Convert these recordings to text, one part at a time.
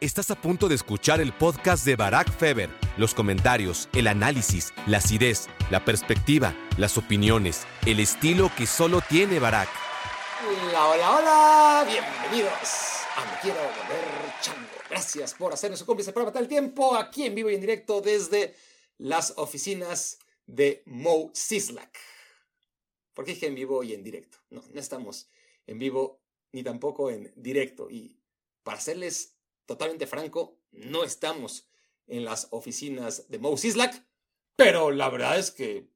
Estás a punto de escuchar el podcast de Barack Feber. Los comentarios, el análisis, la acidez, la perspectiva, las opiniones, el estilo que solo tiene Barack. Hola, hola, hola. Bienvenidos a Me Quiero Volver Chango. Gracias por hacernos su cómplice para matar el tiempo aquí en vivo y en directo desde las oficinas de Mo Sislak. ¿Por qué dije en vivo y en directo? No, no estamos en vivo ni tampoco en directo. Y para serles totalmente franco, no estamos en las oficinas de Mo Sislak, pero la verdad es que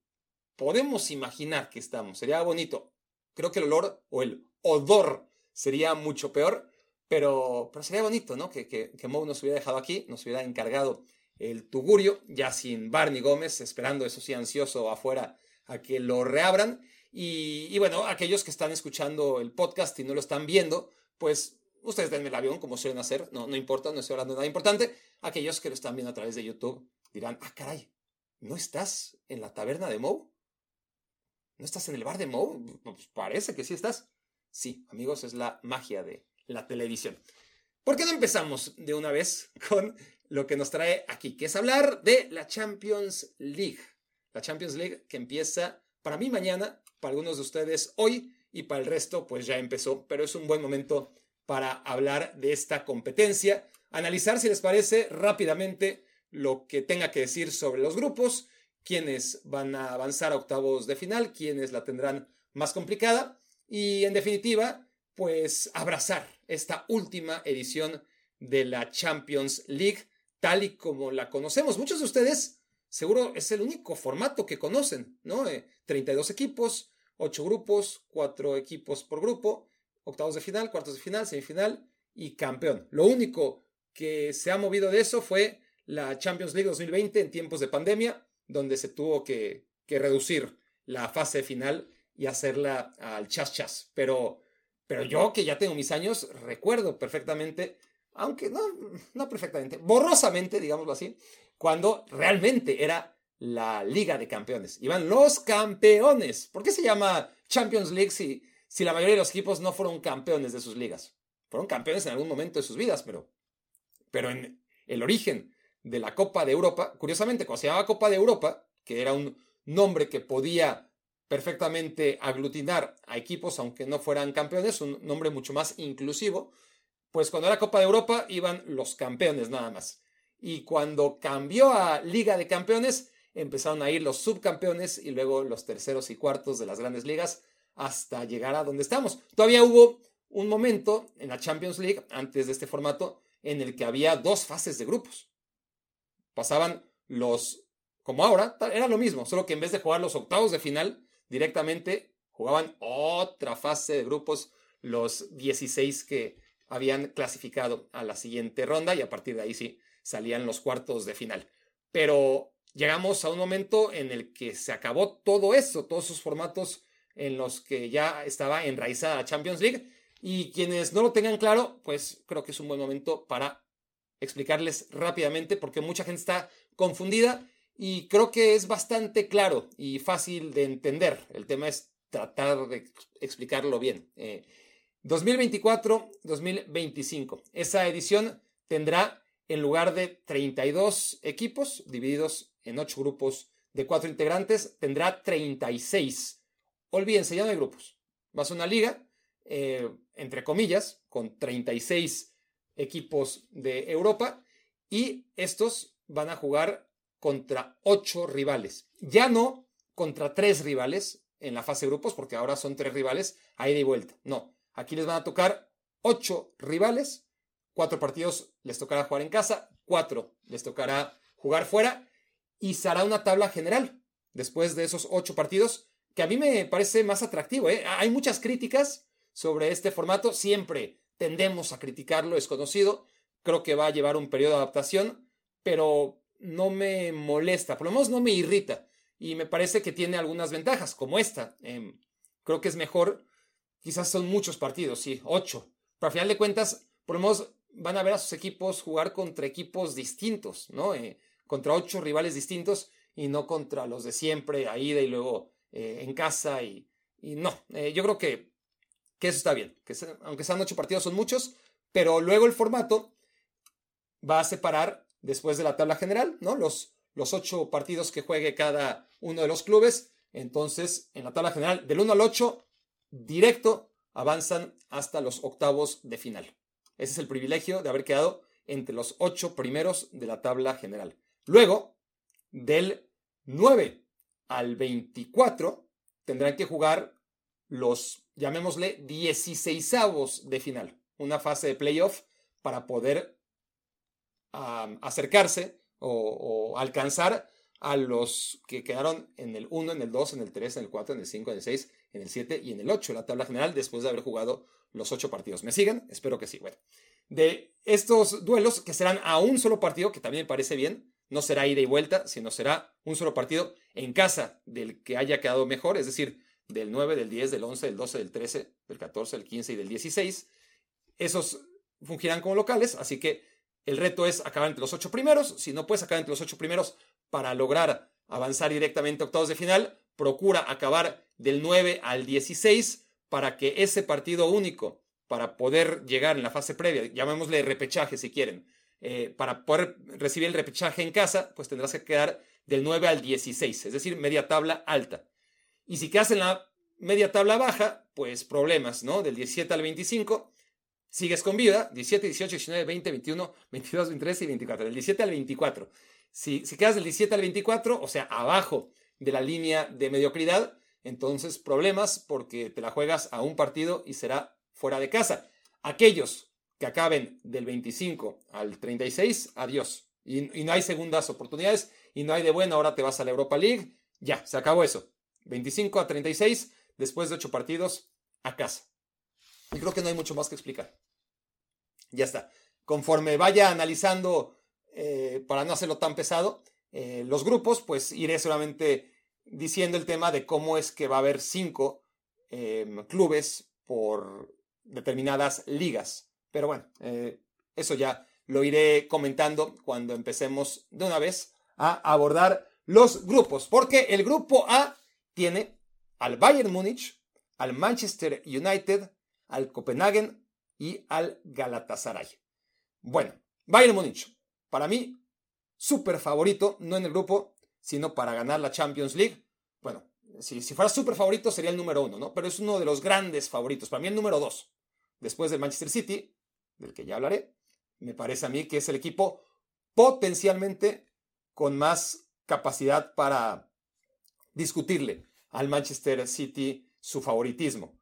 podemos imaginar que estamos. Sería bonito. Creo que el olor o el odor sería mucho peor, pero, pero sería bonito, ¿no? Que, que, que Mo nos hubiera dejado aquí, nos hubiera encargado el tugurio, ya sin Barney Gómez, esperando, eso sí, ansioso afuera a que lo reabran. Y, y, bueno, aquellos que están escuchando el podcast y no lo están viendo, pues ustedes denme el avión como suelen hacer, no, no importa, no estoy hablando de nada importante. Aquellos que lo están viendo a través de YouTube dirán, ah, caray, ¿no estás en la taberna de Moe? ¿No estás en el bar de Moe? Pues parece que sí estás. Sí, amigos, es la magia de la televisión. ¿Por qué no empezamos de una vez con lo que nos trae aquí, que es hablar de la Champions League? La Champions League que empieza para mí mañana, para algunos de ustedes hoy y para el resto pues ya empezó, pero es un buen momento para hablar de esta competencia, analizar si les parece rápidamente lo que tenga que decir sobre los grupos, quiénes van a avanzar a octavos de final, quiénes la tendrán más complicada y en definitiva, pues abrazar esta última edición de la Champions League tal y como la conocemos. Muchos de ustedes seguro es el único formato que conocen, ¿no? 32 eh, equipos, 8 grupos, 4 equipos por grupo octavos de final, cuartos de final, semifinal y campeón. Lo único que se ha movido de eso fue la Champions League 2020 en tiempos de pandemia, donde se tuvo que, que reducir la fase final y hacerla al chas chas. Pero, pero yo que ya tengo mis años, recuerdo perfectamente, aunque no, no perfectamente, borrosamente, digámoslo así, cuando realmente era la Liga de Campeones. Iban los campeones. ¿Por qué se llama Champions League si si la mayoría de los equipos no fueron campeones de sus ligas. Fueron campeones en algún momento de sus vidas, pero, pero en el origen de la Copa de Europa, curiosamente, cuando se llamaba Copa de Europa, que era un nombre que podía perfectamente aglutinar a equipos aunque no fueran campeones, un nombre mucho más inclusivo, pues cuando era Copa de Europa iban los campeones nada más. Y cuando cambió a Liga de Campeones, empezaron a ir los subcampeones y luego los terceros y cuartos de las grandes ligas hasta llegar a donde estamos. Todavía hubo un momento en la Champions League, antes de este formato, en el que había dos fases de grupos. Pasaban los, como ahora, era lo mismo, solo que en vez de jugar los octavos de final directamente, jugaban otra fase de grupos, los 16 que habían clasificado a la siguiente ronda y a partir de ahí sí salían los cuartos de final. Pero llegamos a un momento en el que se acabó todo eso, todos esos formatos en los que ya estaba enraizada la Champions League. Y quienes no lo tengan claro, pues creo que es un buen momento para explicarles rápidamente porque mucha gente está confundida y creo que es bastante claro y fácil de entender. El tema es tratar de explicarlo bien. 2024-2025. Eh, Esa edición tendrá, en lugar de 32 equipos divididos en 8 grupos de 4 integrantes, tendrá 36 olvídense, ya hay grupos. Va a una liga, eh, entre comillas, con 36 equipos de Europa y estos van a jugar contra 8 rivales. Ya no contra 3 rivales en la fase de grupos, porque ahora son 3 rivales a ida y vuelta. No, aquí les van a tocar 8 rivales, 4 partidos les tocará jugar en casa, 4 les tocará jugar fuera y se hará una tabla general. Después de esos 8 partidos, que a mí me parece más atractivo. ¿eh? Hay muchas críticas sobre este formato, siempre tendemos a criticarlo, es conocido, creo que va a llevar un periodo de adaptación, pero no me molesta, por lo menos no me irrita, y me parece que tiene algunas ventajas, como esta. Em, creo que es mejor, quizás son muchos partidos, sí, ocho, pero al final de cuentas, por lo menos van a ver a sus equipos jugar contra equipos distintos, ¿no? Eh, contra ocho rivales distintos y no contra los de siempre, a ida y luego eh, en casa y, no, eh, yo creo que, que, eso está bien, que aunque sean ocho partidos son muchos, pero luego el formato va a separar después de la tabla general, ¿no? Los, los ocho partidos que juegue cada uno de los clubes. Entonces, en la tabla general, del 1 al 8, directo, avanzan hasta los octavos de final. Ese es el privilegio de haber quedado entre los ocho primeros de la tabla general. Luego, del 9 al 24, tendrán que jugar los, llamémosle, 16 avos de final. Una fase de playoff para poder acercarse o, alcanzar a los que quedaron en el 1, en el 2, en el 3, en el 4, en el 5, en el 6, en el 7 y en el 8, la tabla general, después de haber jugado los 8 partidos. ¿Me siguen? Espero que sí. Bueno, de estos duelos que serán a un solo partido, que también me parece bien, no será ida y vuelta, sino será un solo partido en casa del que haya quedado mejor, es decir, del 9, del 10, del 11, del 12, del 13, del 14, del 15 y del 16. Esos fungirán como locales, así que el reto es acabar entre los ocho primeros. Si no puedes acabar entre los ocho primeros para lograr avanzar directamente a octavos de final, procura acabar del 9 al 16 para que ese partido único, para poder llegar en la fase previa, llamémosle repechaje si quieren, eh, para poder recibir el repechaje en casa, pues tendrás que quedar del 9 al 16, es decir, media tabla alta. Y si quedas en la media tabla baja, pues problemas, ¿no? Del 17 al 25, sigues con vida, 17, 18, 19, 20, 21, 22, 23 y 24, del 17 al 24. Si, si quedas del 17 al 24, o sea, abajo de la línea de mediocridad, entonces problemas porque te la juegas a un partido y será fuera de casa. Aquellos que acaben del 25 al 36, adiós. Y, no hay segundas oportunidades y no hay de bueno, ahora te vas a la Europa League. Ya, se acabó eso. 25 a 36, después de 8 partidos, a casa. Y creo que no hay mucho más que explicar. Ya está. Conforme vaya analizando, eh, para no hacerlo tan pesado, eh, los grupos, pues iré solamente diciendo el tema de cómo es que va a haber cinco em, clubes por determinadas ligas. Pero bueno, eh, eso ya lo iré comentando cuando empecemos de una vez a abordar los grupos. Porque el grupo A tiene al Bayern Múnich, al Manchester United, al Copenhagen y al Galatasaray. Bueno, Bayern Múnich, para mí, súper favorito, no en el grupo, sino para ganar la Champions League. Bueno, si, fuera súper favorito sería el número uno, ¿no? Pero es uno de los grandes favoritos. Para mí el número dos, después del Manchester City, del que ya hablaré, me parece a mí que es el equipo potencialmente con más capacidad para discutirle al Manchester City su favoritismo.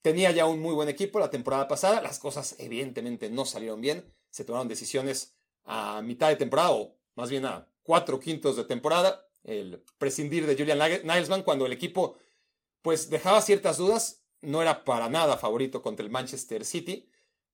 Tenía ya un muy buen equipo la temporada pasada, las cosas evidentemente no salieron bien, se tomaron decisiones a mitad de temporada o más bien a cuatro quintos de temporada, el prescindir de Julian Nilesman cuando el equipo pues dejaba ciertas dudas, no era para nada favorito contra el Manchester City,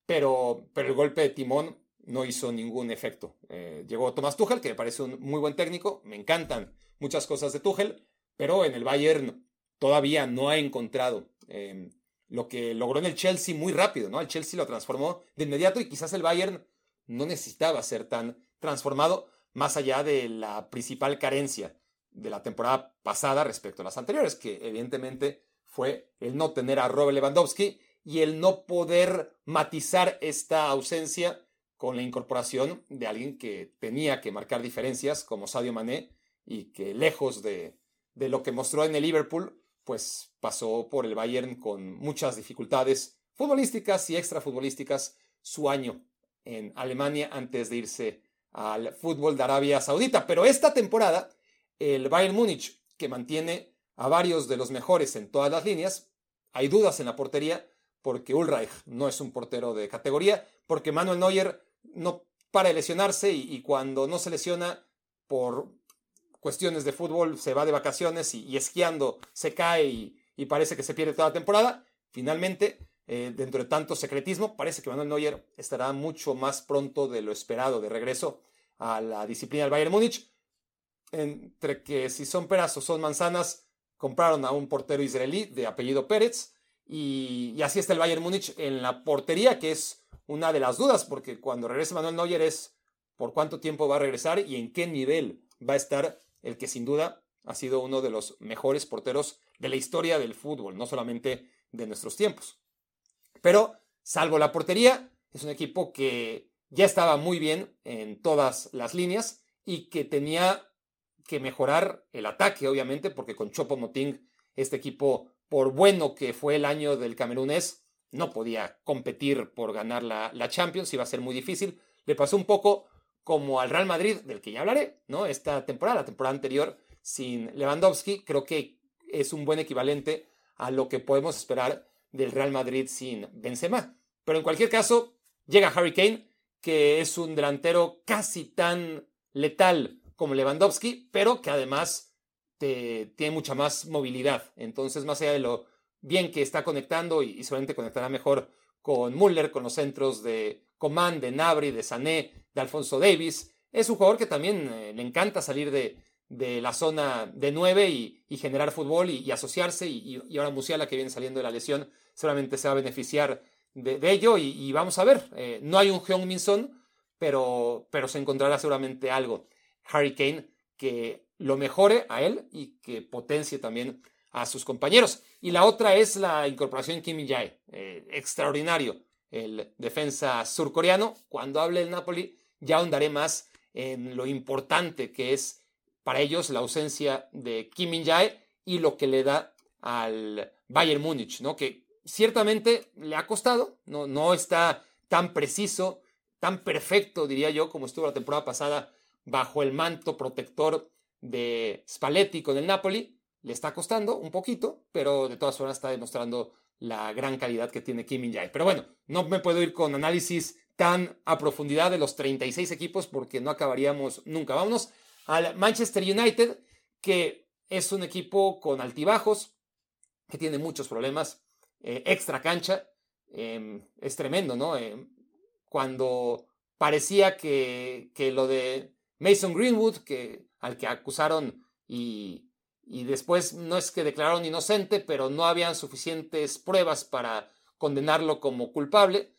pero, pero el golpe de timón no hizo ningún efecto. Eh, llegó Thomas Tuchel, que me parece un muy buen técnico, me encantan muchas cosas de Tuchel, pero en el Bayern todavía no ha encontrado em, lo que logró en el Chelsea muy rápido, ¿no? El Chelsea lo transformó de inmediato y quizás el Bayern no necesitaba ser tan transformado más allá de la principal carencia de la temporada pasada respecto a las anteriores, que evidentemente fue el no tener a Robert Lewandowski y el no poder matizar esta ausencia con la incorporación de alguien que tenía que marcar diferencias como Sadio Mané y que lejos de de lo que mostró en el Liverpool, pues pasó por el Bayern con muchas dificultades futbolísticas y extrafutbolísticas su año en Alemania antes de irse al fútbol de Arabia Saudita. Pero esta temporada, el Bayern Múnich, que mantiene a varios de los mejores en todas las líneas, hay dudas en la portería porque Ulreich no es un portero de categoría, porque Manuel Neuer no para de lesionarse y, cuando no se lesiona por cuestiones de fútbol se va de vacaciones y, esquiando se cae y, parece que se pierde toda la temporada. Finalmente, eh, dentro de tanto secretismo, parece que Manuel Neuer estará mucho más pronto de lo esperado de regreso a la disciplina del Bayern Múnich. Entre que si son peras o son manzanas, compraron a un portero israelí de apellido Pérez y, así está el Bayern Múnich en la portería, que es una de las dudas, porque cuando regrese Manuel Neuer es por cuánto tiempo va a regresar y en qué nivel va a estar el que sin duda ha sido uno de los mejores porteros de la historia del fútbol, no solamente de nuestros tiempos. Pero, salvo la portería, es un equipo que ya estaba muy bien en todas las líneas y que tenía que mejorar el ataque, obviamente, porque con Chopo Moting este equipo, por bueno que fue el año del camerunés, no podía competir por ganar la, la Champions, iba a ser muy difícil. Le pasó un poco como al Real Madrid, del que ya hablaré, ¿no? Esta temporada, la temporada anterior, sin Lewandowski, creo que es un buen equivalente a lo que podemos esperar del Real Madrid sin Benzema. Pero en cualquier caso, llega Harry Kane, que es un delantero casi tan letal como Lewandowski, pero que además tiene mucha más movilidad. Entonces, más allá de lo bien que está conectando y, solamente conectará mejor con Müller, con los centros de Coman, de Nabri, de Sané, de Alfonso Davis, es un jugador que también eh, le encanta salir de, la zona de 9 y, generar fútbol y, asociarse. Y, ahora Musiala, que viene saliendo de la lesión, seguramente se va a beneficiar de, ello. Y, vamos a ver, eh, no hay un Heung Min Son, pero, pero se encontrará seguramente algo. Harry Kane que lo mejore a él y que potencie también a sus compañeros. Y la otra es la incorporación Kim Jae, eh, extraordinario, el defensa surcoreano. Cuando hable el Napoli, ya ahondaré más en lo importante que es para ellos la ausencia de Kim Min-jae y lo que le da al Bayern Múnich, ¿no? Que ciertamente le ha costado, no, no está tan preciso, tan perfecto, diría yo, como estuvo la temporada pasada bajo el manto protector de Spalletti con el Napoli. Le está costando un poquito, pero de todas formas está demostrando la gran calidad que tiene Kim Min-jae. Pero bueno, no me puedo ir con análisis tan a profundidad de los 36 equipos porque no acabaríamos nunca. Vámonos al Manchester United, que es un equipo con altibajos, que tiene muchos problemas, eh, extra cancha, em, es tremendo, ¿no? Em, cuando parecía que, que, lo de Mason Greenwood, que, al que acusaron y, y después no es que declararon inocente, pero no habían suficientes pruebas para condenarlo como culpable,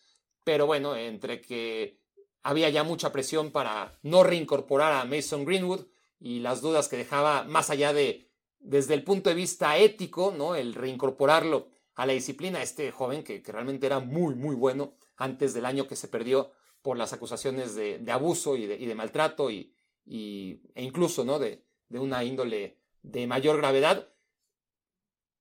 pero bueno, entre que había ya mucha presión para no reincorporar a Mason Greenwood y las dudas que dejaba más allá de, desde el punto de vista ético, ¿no? El reincorporarlo a la disciplina, este joven que, realmente era muy, muy bueno antes del año que se perdió por las acusaciones de, abuso y de, maltrato y, e incluso, ¿no? De, una índole de mayor gravedad.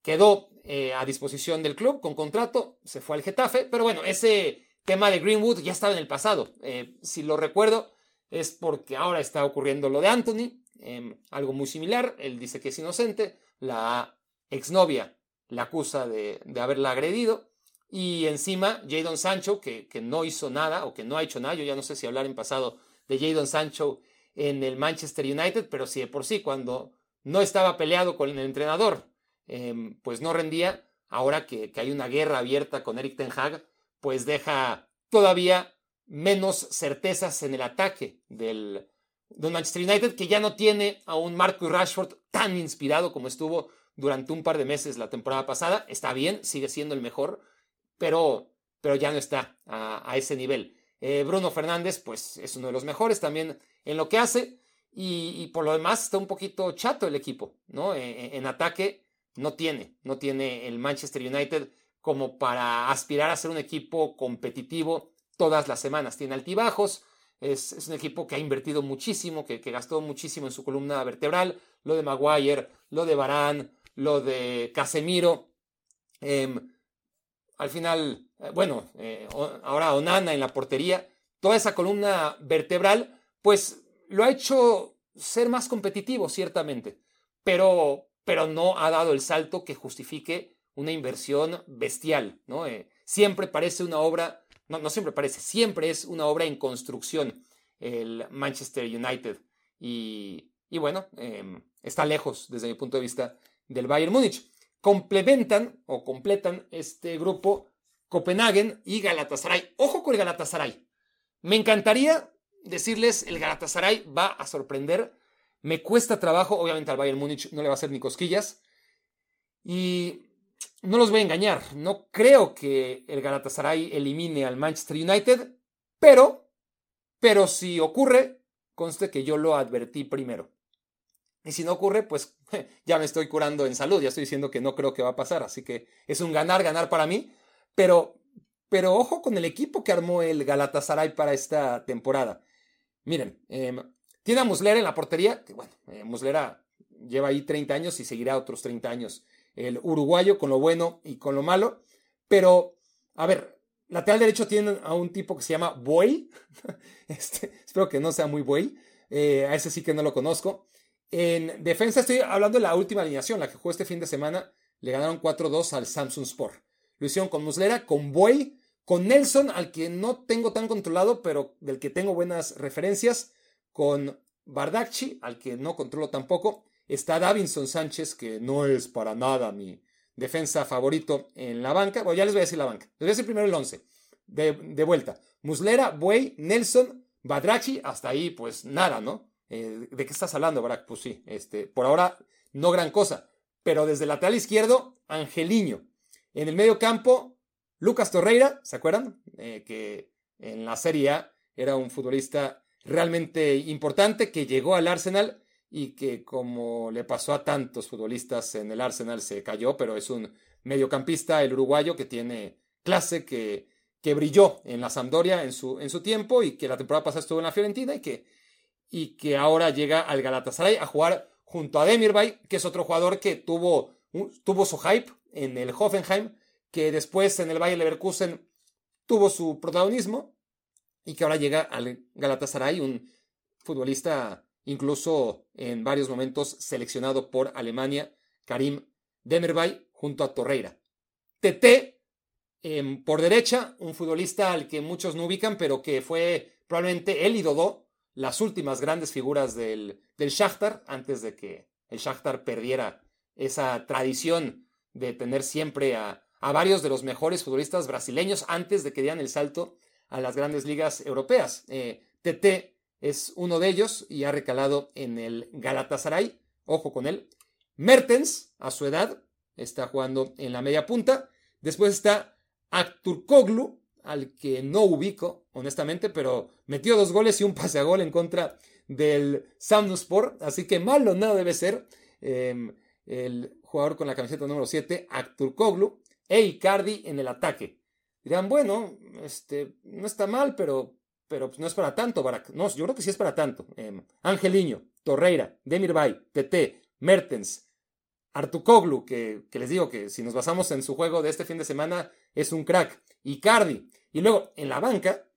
Quedó eh, a disposición del club con contrato, se fue al Getafe, pero bueno, ese tema de Greenwood ya estaba en el pasado. Eh, si lo recuerdo, es porque ahora está ocurriendo lo de Anthony, em, algo muy similar. Él dice que es inocente, la exnovia la acusa de, haberla agredido. Y encima, Jadon Sancho, que, que, no hizo nada o que no ha hecho nada, yo ya no sé si hablar en pasado de Jadon Sancho en el Manchester United, pero si de por sí, cuando no estaba peleado con el entrenador, em, pues no rendía, ahora que, que, hay una guerra abierta con Eric Ten Hag, pues deja todavía menos certezas en el ataque del, Manchester United, que ya no tiene a un Marcus Rashford tan inspirado como estuvo durante un par de meses la temporada pasada. Está bien, sigue siendo el mejor, pero, pero ya no está a, ese nivel. Eh, Bruno Fernández, pues es uno de los mejores también en lo que hace. Y, por lo demás está un poquito chato el equipo, ¿no? E, e, en ataque no tiene, no tiene el Manchester United como para aspirar a ser un equipo competitivo todas las semanas. Tiene altibajos, es, un equipo que ha invertido muchísimo, que, gastó muchísimo en su columna vertebral, lo de Maguire, lo de Barán, lo de Casemiro. Em, al final, bueno, eh, ahora Onana en la portería, toda esa columna vertebral, pues lo ha hecho ser más competitivo, ciertamente, pero, pero no ha dado el salto que justifique una inversión bestial, ¿no? Eh, siempre parece una obra, no, no siempre parece, siempre es una obra en construcción el Manchester United. Y, bueno, em, está lejos desde mi punto de vista del Bayern Múnich. Complementan o completan este grupo Copenhagen y Galatasaray. Ojo con el Galatasaray. Me encantaría decirles, el Galatasaray va a sorprender. Me cuesta trabajo, obviamente al Bayern Múnich no le va a hacer ni cosquillas. Y no los voy a engañar, no creo que el Galatasaray elimine al Manchester United, pero, pero si ocurre, conste que yo lo advertí primero. Y si no ocurre, pues ya me estoy curando en salud, ya estoy diciendo que no creo que va a pasar, así que es un ganar, ganar para mí, pero, pero ojo con el equipo que armó el Galatasaray para esta temporada. Miren, em, tiene a Muslera en la portería, que bueno, eh, Muslera lleva ahí 30 años y seguirá otros 30 años. El uruguayo con lo bueno y con lo malo. Pero, a ver, lateral derecho tiene a un tipo que se llama Boy. Este, espero que no sea muy Boy. Eh, a ese sí que no lo conozco. En defensa estoy hablando de la última alineación, la que jugó este fin de semana. Le ganaron 4-2 al Samsung Sport. Lo con Muslera, con Boy, con Nelson, al que no tengo tan controlado, pero del que tengo buenas referencias, con Bardacci, al que no controlo tampoco. Está Davinson Sánchez, que no es para nada mi defensa favorito en la banca. Bueno, ya les voy a decir la banca. Les voy a decir primero el 11. De, vuelta. Muslera, Buey, Nelson, Badrachi, hasta ahí, pues nada, ¿no? Eh, ¿De qué estás hablando, Barak? Pues sí, este, por ahora no gran cosa. Pero desde el lateral izquierdo, Angeliño. En el medio campo, Lucas Torreira, ¿se acuerdan? Eh, que en la Serie A era un futbolista realmente importante que llegó al Arsenal y que como le pasó a tantos futbolistas en el Arsenal se cayó, pero es un mediocampista, el uruguayo, que tiene clase, que, que brilló en la Sampdoria en su, en su tiempo y que la temporada pasada estuvo en la Fiorentina y que, y que ahora llega al Galatasaray a jugar junto a Demirbay, que es otro jugador que tuvo, tuvo su hype en el Hoffenheim, que después en el Bayer Leverkusen tuvo su protagonismo y que ahora llega al Galatasaray, un futbolista incluso en varios momentos seleccionado por Alemania, Karim Demirbay junto a Torreira. TT em, por derecha, un futbolista al que muchos no ubican, pero que fue probablemente él y Dodó las últimas grandes figuras del, del Shakhtar antes de que el Shakhtar perdiera esa tradición de tener siempre a, varios de los mejores futbolistas brasileños antes de que dieran el salto a las grandes ligas europeas. TT eh, es uno de ellos y ha recalado en el Galatasaray. Ojo con él. Mertens, a su edad, está jugando en la media punta. Después está Koglu, al que no ubico, honestamente, pero metió dos goles y un pase a gol en contra del Samnuspor. Así que malo nada debe ser em, el jugador con la camiseta número 7, Koglu, e Icardi en el ataque. Dirán, bueno, este, no está mal, pero pero pues, no es para tanto, Barak. No, yo creo que sí es para tanto. Eh, Angeliño, Torreira, Demirbay, TT, Mertens, Artukoglu, que, que, les digo que si nos basamos en su juego de este fin de semana, es un crack. Icardi. Y luego en la banca,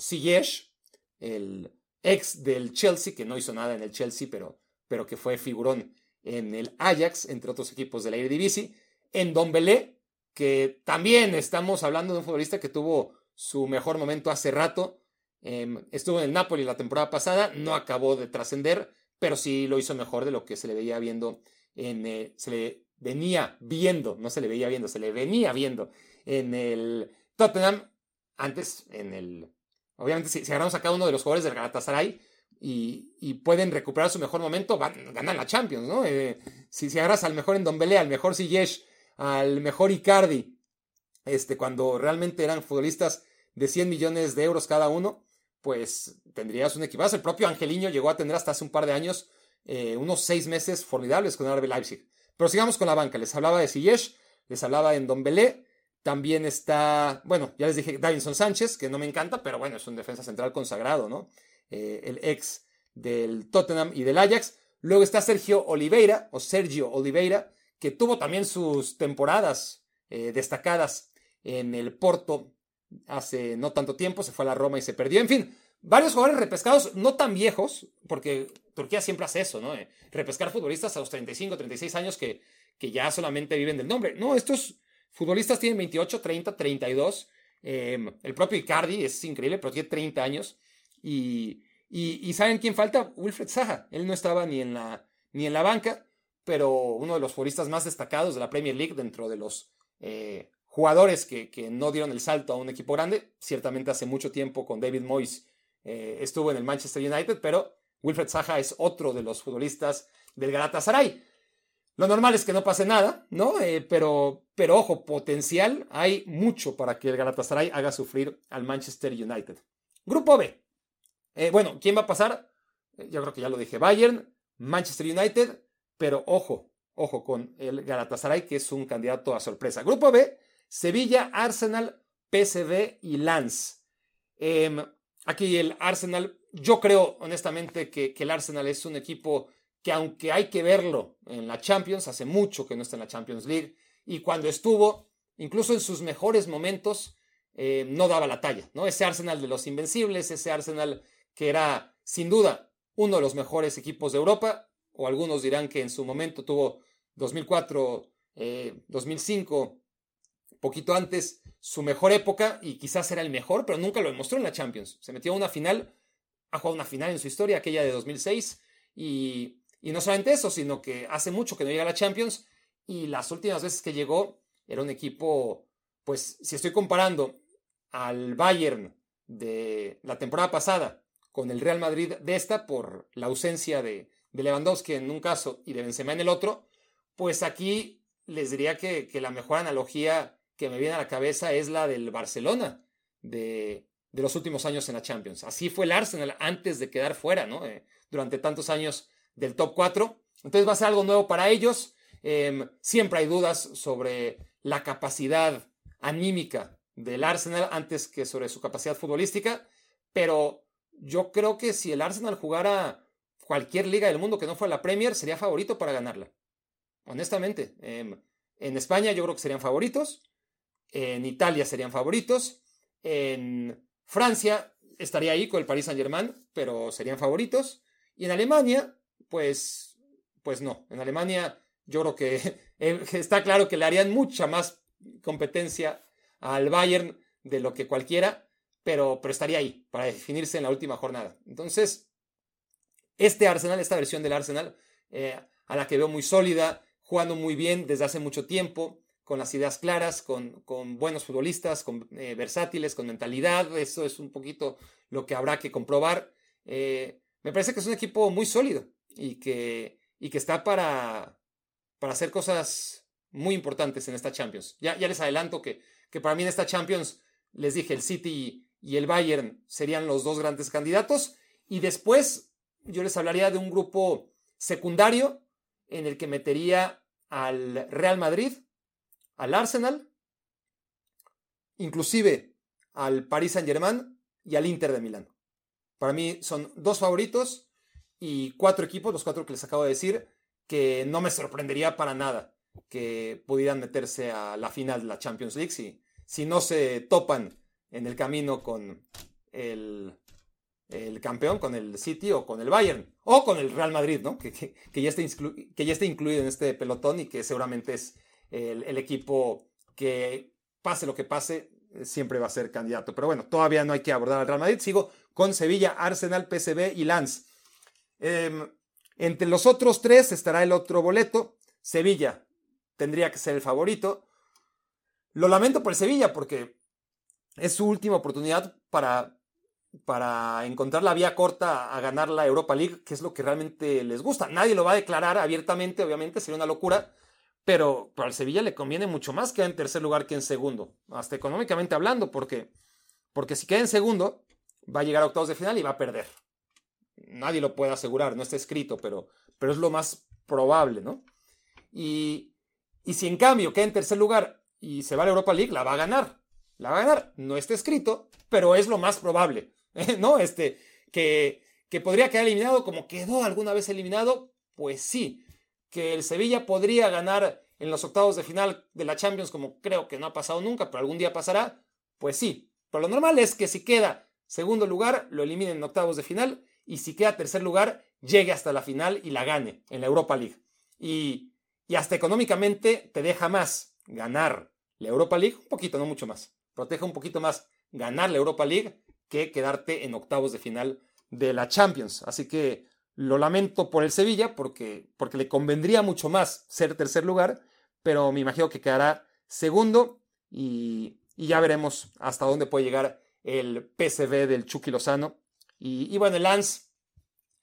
Ziyech, el ex del Chelsea, que no hizo nada en el Chelsea, pero, pero que fue figurón en el Ajax, entre otros equipos de la Eredivisie. En Dombelé, que también estamos hablando de un futbolista que tuvo su mejor momento hace rato, Em, estuvo en el Napoli la temporada pasada, no acabó de trascender, pero sí lo hizo mejor de lo que se le veía viendo en, eh, se le venía viendo, no se le veía viendo, se le venía viendo en el Tottenham, antes en el, obviamente si, agarramos a cada uno de los jugadores del Galatasaray y, pueden recuperar su mejor momento, van, ganan la Champions, ¿no? Eh, si, si agarras al mejor Endombele, al mejor Ziyech, al mejor Icardi, este, cuando realmente eran futbolistas de 100 millones de euros cada uno, pues tendrías un equipazo. El propio Angeliño llegó a tener hasta hace un par de años eh, unos seis meses formidables con el RB Leipzig. Pero sigamos con la banca. Les hablaba de Ziyech, les hablaba de Belé. También está, bueno, ya les dije Davinson Sánchez, que no me encanta, pero bueno, es un defensa central consagrado, ¿no? Eh, el ex del Tottenham y del Ajax. Luego está Sergio Oliveira, o Sergio Oliveira, que tuvo también sus temporadas eh, destacadas en el Porto hace no tanto tiempo, se fue a la Roma y se perdió. En fin, varios jugadores repescados, no tan viejos, porque Turquía siempre hace eso, ¿no? Eh, repescar futbolistas a los 35, 36 años que, que ya solamente viven del nombre. No, estos futbolistas tienen 28, 30, 32. el propio Icardi es increíble, pero tiene 30 años. Y, ¿saben quién falta? Wilfred Zaha. Él no estaba ni en la, ni en la banca, pero uno de los futbolistas más destacados de la Premier League dentro de los eh, jugadores que, no dieron el salto a un equipo grande. Ciertamente hace mucho tiempo con David Moyes eh, estuvo en el Manchester United, pero Wilfred Zaha es otro de los futbolistas del Galatasaray. Lo normal es que no pase nada, ¿no? Eh, pero, pero ojo, potencial hay mucho para que el Galatasaray haga sufrir al Manchester United. Grupo B. Eh, bueno, ¿quién va a pasar? yo creo que ya lo dije, Bayern, Manchester United, pero ojo, ojo con el Galatasaray, que es un candidato a sorpresa. Grupo B, Sevilla, Arsenal, PSV y Lens. Em, aquí el Arsenal, yo creo honestamente que, que, el Arsenal es un equipo que aunque hay que verlo en la Champions, hace mucho que no está en la Champions League, y cuando estuvo, incluso en sus mejores momentos, eh, no daba la talla, ¿no? Ese Arsenal de los Invencibles, ese Arsenal que era sin duda uno de los mejores equipos de Europa, o algunos dirán que en su momento tuvo 2004, 2005, eh, poquito antes, su mejor época y quizás era el mejor, pero nunca lo demostró en la Champions. Se metió a una final, ha jugado una final en su historia, aquella de 2006, y, y no solamente eso, sino que hace mucho que no llega a la Champions y las últimas veces que llegó era un equipo, pues si estoy comparando al Bayern de la temporada pasada con el Real Madrid de esta por la ausencia de, de Lewandowski en un caso y de Benzema en el otro, pues aquí les diría que, la mejor analogía que me viene a la cabeza es la del Barcelona de, los últimos años en la Champions. Así fue el Arsenal antes de quedar fuera, ¿no? Eh, durante tantos años del top 4. Entonces va a ser algo nuevo para ellos. Em, siempre hay dudas sobre la capacidad anímica del Arsenal antes que sobre su capacidad futbolística, pero yo creo que si el Arsenal jugara cualquier liga del mundo que no fuera la Premier, sería favorito para ganarla. Honestamente, em, en España yo creo que serían favoritos, en Italia serían favoritos, en Francia estaría ahí con el Paris Saint-Germain, pero serían favoritos, y en Alemania, pues, pues no, en Alemania yo creo que está claro que le harían mucha más competencia al Bayern de lo que cualquiera, pero, pero estaría ahí para definirse en la última jornada. Entonces, este Arsenal, esta versión del Arsenal, eh, a la que veo muy sólida, jugando muy bien desde hace mucho tiempo, con las ideas claras, con, con buenos futbolistas, con eh, versátiles, con mentalidad, eso es un poquito lo que habrá que comprobar. Eh, me parece que es un equipo muy sólido y que, y que está para, para hacer cosas muy importantes en esta Champions. Ya, ya les adelanto que, que para mí en esta Champions, les dije, el City y el Bayern serían los dos grandes candidatos. Y después yo les hablaría de un grupo secundario en el que metería al Real Madrid, al Arsenal, inclusive al Paris Saint-Germain y al Inter de Milán. Para mí son dos favoritos y cuatro equipos, los cuatro que les acabo de decir, que no me sorprendería para nada que pudieran meterse a la final de la Champions League si, si no se topan en el camino con el, el, campeón, con el City o con el Bayern o con el Real Madrid, ¿no? que, que, ya, esté que ya esté incluido en este pelotón y que seguramente es el, el equipo que pase lo que pase, siempre va a ser candidato. Pero bueno, todavía no hay que abordar al Real Madrid. Sigo con Sevilla, Arsenal, PSV y Lance. Eh, entre los otros tres estará el otro boleto. Sevilla tendría que ser el favorito. Lo lamento por el Sevilla porque es su última oportunidad para, para encontrar la vía corta a ganar la Europa League, que es lo que realmente les gusta. Nadie lo va a declarar abiertamente, obviamente, sería una locura. Pero para el Sevilla le conviene mucho más quedar en tercer lugar que en segundo, hasta económicamente hablando, porque, porque si queda en segundo, va a llegar a octavos de final y va a perder nadie lo puede asegurar, no está escrito, pero, pero es lo más probable, ¿no? Y, y si en cambio queda en tercer lugar y se va a la Europa League, la va a ganar. La va a ganar. No está escrito, pero es lo más probable, ¿no? Este, que, que podría quedar eliminado como quedó alguna vez eliminado, pues sí. Que el Sevilla podría ganar en los octavos de final de la Champions, como creo que no ha pasado nunca, pero algún día pasará, pues sí. Pero lo normal es que si queda segundo lugar, lo eliminen en octavos de final y si queda tercer lugar, llegue hasta la final y la gane en la Europa League. Y, hasta económicamente te deja más ganar la Europa League, un poquito, no mucho más. Proteja un poquito más ganar la Europa League que quedarte en octavos de final de la Champions. Así que lo lamento por el Sevilla porque, porque le convendría mucho más ser tercer lugar, pero me imagino que quedará segundo y, y ya veremos hasta dónde puede llegar el PSV del Chucky Lozano y, bueno, el Lance,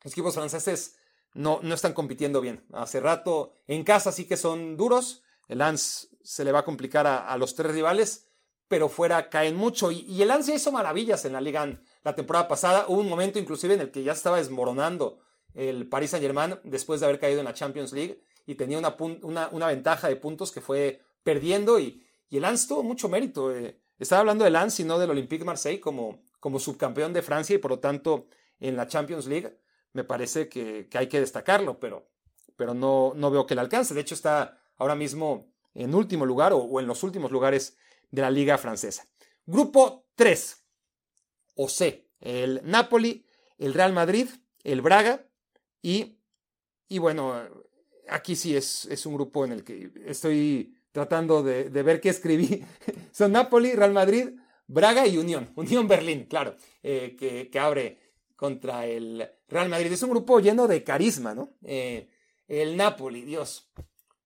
los equipos franceses no, no están compitiendo bien. Hace rato en casa sí que son duros. El Lance se le va a complicar a, los tres rivales, pero fuera caen mucho. Y, el Lance hizo maravillas en la liga la temporada pasada. Hubo un momento inclusive en el que ya estaba desmoronando el Paris Saint Germain después de haber caído en la Champions League y tenía una, una, ventaja de puntos que fue perdiendo y, el Lance tuvo mucho mérito. Eh, Estaba hablando de Lens y no del Olympique Marseille como, como subcampeón de Francia y por lo tanto en la Champions League. Me parece que, hay que destacarlo, pero, pero no, no veo que le alcance. De hecho, está ahora mismo en último lugar o, en los últimos lugares de la liga francesa. Grupo 3, o C, el Napoli, el Real Madrid, el Braga y, y bueno, aquí sí es, es, un grupo en el que estoy tratando de, ver qué escribí. Son Napoli, Real Madrid, Braga y Unión. Unión Berlín, claro, eh, que, abre contra el Real Madrid. Es un grupo lleno de carisma, ¿no? Eh, el Napoli, Dios.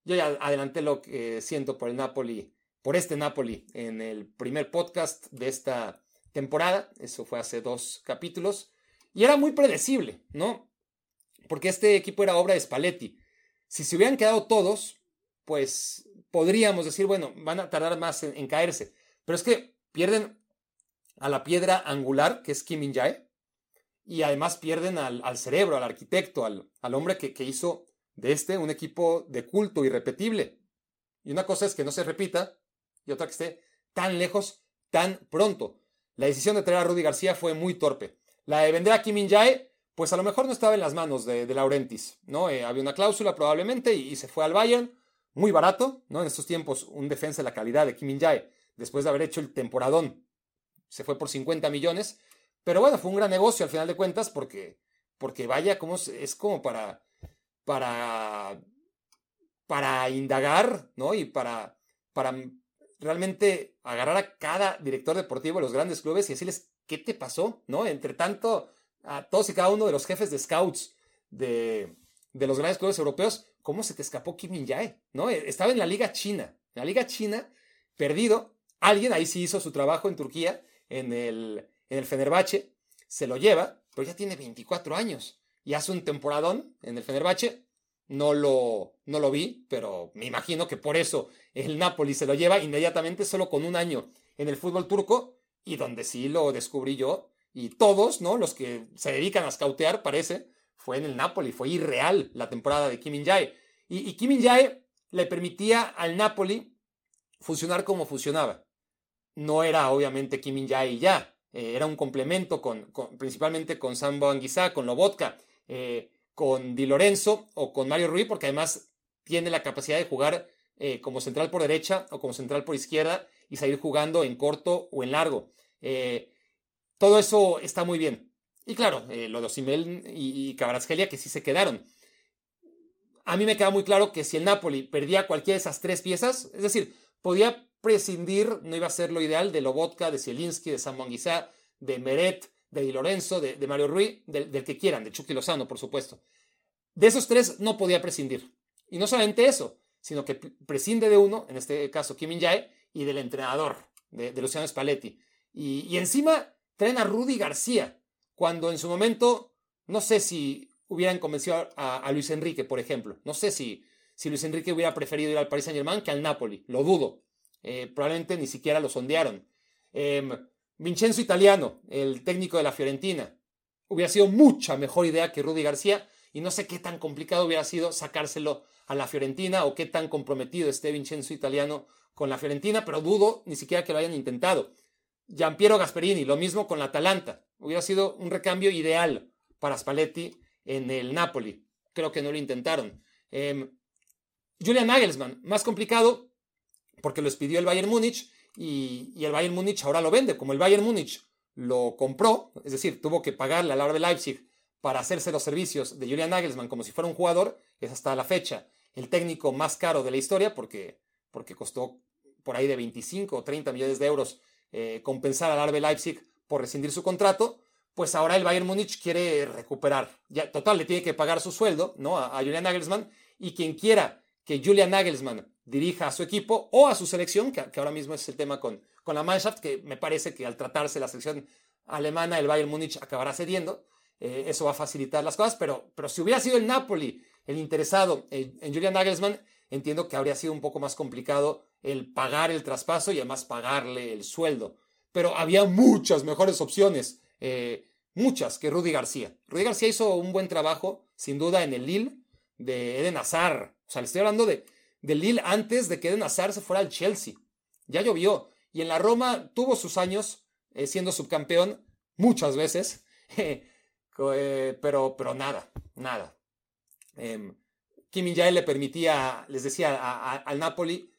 Yo ya adelanté lo que siento por el Napoli, por este Napoli, en el primer podcast de esta temporada. Eso fue hace dos capítulos. Y era muy predecible, ¿no? Porque este equipo era obra de Spalletti. Si se hubieran quedado todos, pues podríamos decir, bueno, van a tardar más en, caerse. Pero es que pierden a la piedra angular, que es Kim In-jae, y además pierden al, cerebro, al arquitecto, al, al hombre que, que, hizo de este un equipo de culto irrepetible. Y una cosa es que no se repita, y otra que esté tan lejos, tan pronto. La decisión de traer a Rudy García fue muy torpe. La de vender a Kim In-jae, pues a lo mejor no estaba en las manos de, de Laurentis, ¿no? Eh, había una cláusula probablemente y, se fue al Bayern, muy barato, ¿no? En estos tiempos, un defensa de la calidad de Kim In-jae, después de haber hecho el temporadón, se fue por 50 millones, pero bueno, fue un gran negocio al final de cuentas porque, porque vaya, como es como para para, para indagar, ¿no? Y para, para realmente agarrar a cada director deportivo de los grandes clubes y decirles, ¿qué te pasó? ¿No? Entre tanto, a todos y cada uno de los jefes de scouts de, de los grandes clubes europeos, ¿cómo se te escapó Kim Min-jae? ¿No? E, estaba en la Liga China, en la Liga China, perdido. Alguien ahí sí hizo su trabajo en Turquía, en el, en el Fenerbahce, se lo lleva, pero ya tiene 24 años y hace un temporadón en el Fenerbahce. No lo, no lo vi, pero me imagino que por eso el Napoli se lo lleva inmediatamente solo con un año en el fútbol turco y donde sí lo descubrí yo y todos, ¿no? Los que se dedican a scoutear, parece, fue en el Napoli, fue irreal la temporada de Kim Min-jae. Y, Kim Min-jae le permitía al Napoli funcionar como funcionaba. No era obviamente Kim Min-jae y ya, eh, era un complemento con, principalmente con Sambo Anguissa, con Lobotka, eh, con Di Lorenzo o con Mario Rui, porque además tiene la capacidad de jugar eh, como central por derecha o como central por izquierda y salir jugando en corto o en largo. Eh, todo eso está muy bien. Y claro, lo de Osimel y, y que sí se quedaron. A mí me queda muy claro que si el Napoli perdía cualquiera de esas tres piezas, es decir, podía prescindir, no iba a ser lo ideal, de Lobotka, de Zielinski, de Samuel de Meret, de Di Lorenzo, de, Mario Rui, del, que quieran, de Chucky Lozano, por supuesto. De esos tres no podía prescindir. Y no solamente eso, sino que prescinde de uno, en este caso Kim Jae, y del entrenador, de, Luciano Spalletti. Y, encima traen a Rudy García, cuando en su momento, no sé si hubieran convencido a, Luis Enrique, por ejemplo. No sé si, si Luis Enrique hubiera preferido ir al Paris Saint Germain que al Napoli. Lo dudo. Eh, probablemente ni siquiera lo sondearon. Em, Vincenzo Italiano, el técnico de la Fiorentina, hubiera sido mucha mejor idea que Rudy García y no sé qué tan complicado hubiera sido sacárselo a la Fiorentina o qué tan comprometido esté Vincenzo Italiano con la Fiorentina, pero dudo ni siquiera que lo hayan intentado. Giampiero Gasperini, lo mismo con la Atalanta. Hubiera sido un recambio ideal para Spalletti en el Napoli. Creo que no lo intentaron. Em, Julian Nagelsmann, más complicado porque lo pidió el Bayern Múnich y, el Bayern Múnich ahora lo vende. Como el Bayern Múnich lo compró, es decir, tuvo que pagarle a la de Leipzig para hacerse los servicios de Julian Nagelsmann como si fuera un jugador, es hasta la fecha el técnico más caro de la historia porque, porque costó por ahí de 25 o 30 millones de euros eh, compensar al RB Leipzig por rescindir su contrato, pues ahora el Bayern Múnich quiere recuperar. Ya, total, le tiene que pagar su sueldo ¿no? a, a Julian Nagelsmann y quien quiera que Julian Nagelsmann dirija a su equipo o a su selección, que, ahora mismo es el tema con, con la Mannschaft, que me parece que al tratarse la selección alemana, el Bayern Múnich acabará cediendo. Eh, eso va a facilitar las cosas, pero, pero si hubiera sido el Napoli el interesado en, Julian Nagelsmann, entiendo que habría sido un poco más complicado el pagar el traspaso y además pagarle el sueldo. Pero había muchas mejores opciones, eh, muchas, que Rudy García. Rudy García hizo un buen trabajo, sin duda, en el Lille de Eden Hazard. O sea, le estoy hablando de, del Lille antes de que Eden Hazard se fuera al Chelsea. Ya llovió. y en la Roma tuvo sus años eh, siendo subcampeón muchas veces, eh, pero, pero nada, nada. Em, Kim Jae le permitía, les decía, al Napoli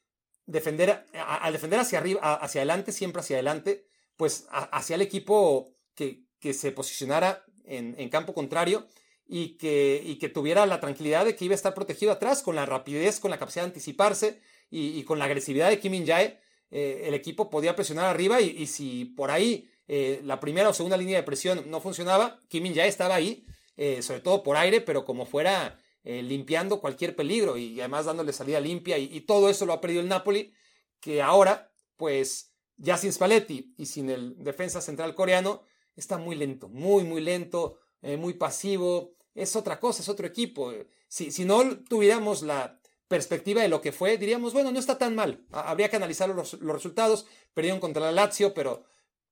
defender, al defender hacia arriba, hacia adelante, siempre hacia adelante, pues hacia el equipo que, que se posicionara en, en, campo contrario y que, y que tuviera la tranquilidad de que iba a estar protegido atrás con la rapidez, con la capacidad de anticiparse y, con la agresividad de Kim Min-jae. Eh, el equipo podía presionar arriba y, si por ahí eh, la primera o segunda línea de presión no funcionaba, Kim Min-jae estaba ahí, eh, sobre todo por aire, pero como fuera limpiando cualquier peligro y además dándole salida limpia y, todo eso lo ha perdido el Napoli, que ahora, pues ya sin Spalletti y sin el defensa central coreano, está muy lento, muy, muy lento, muy pasivo, es otra cosa, es otro equipo. Si, si no tuviéramos la perspectiva de lo que fue, diríamos, bueno, no está tan mal. Habría que analizar los, resultados. Perdieron contra la Lazio, pero,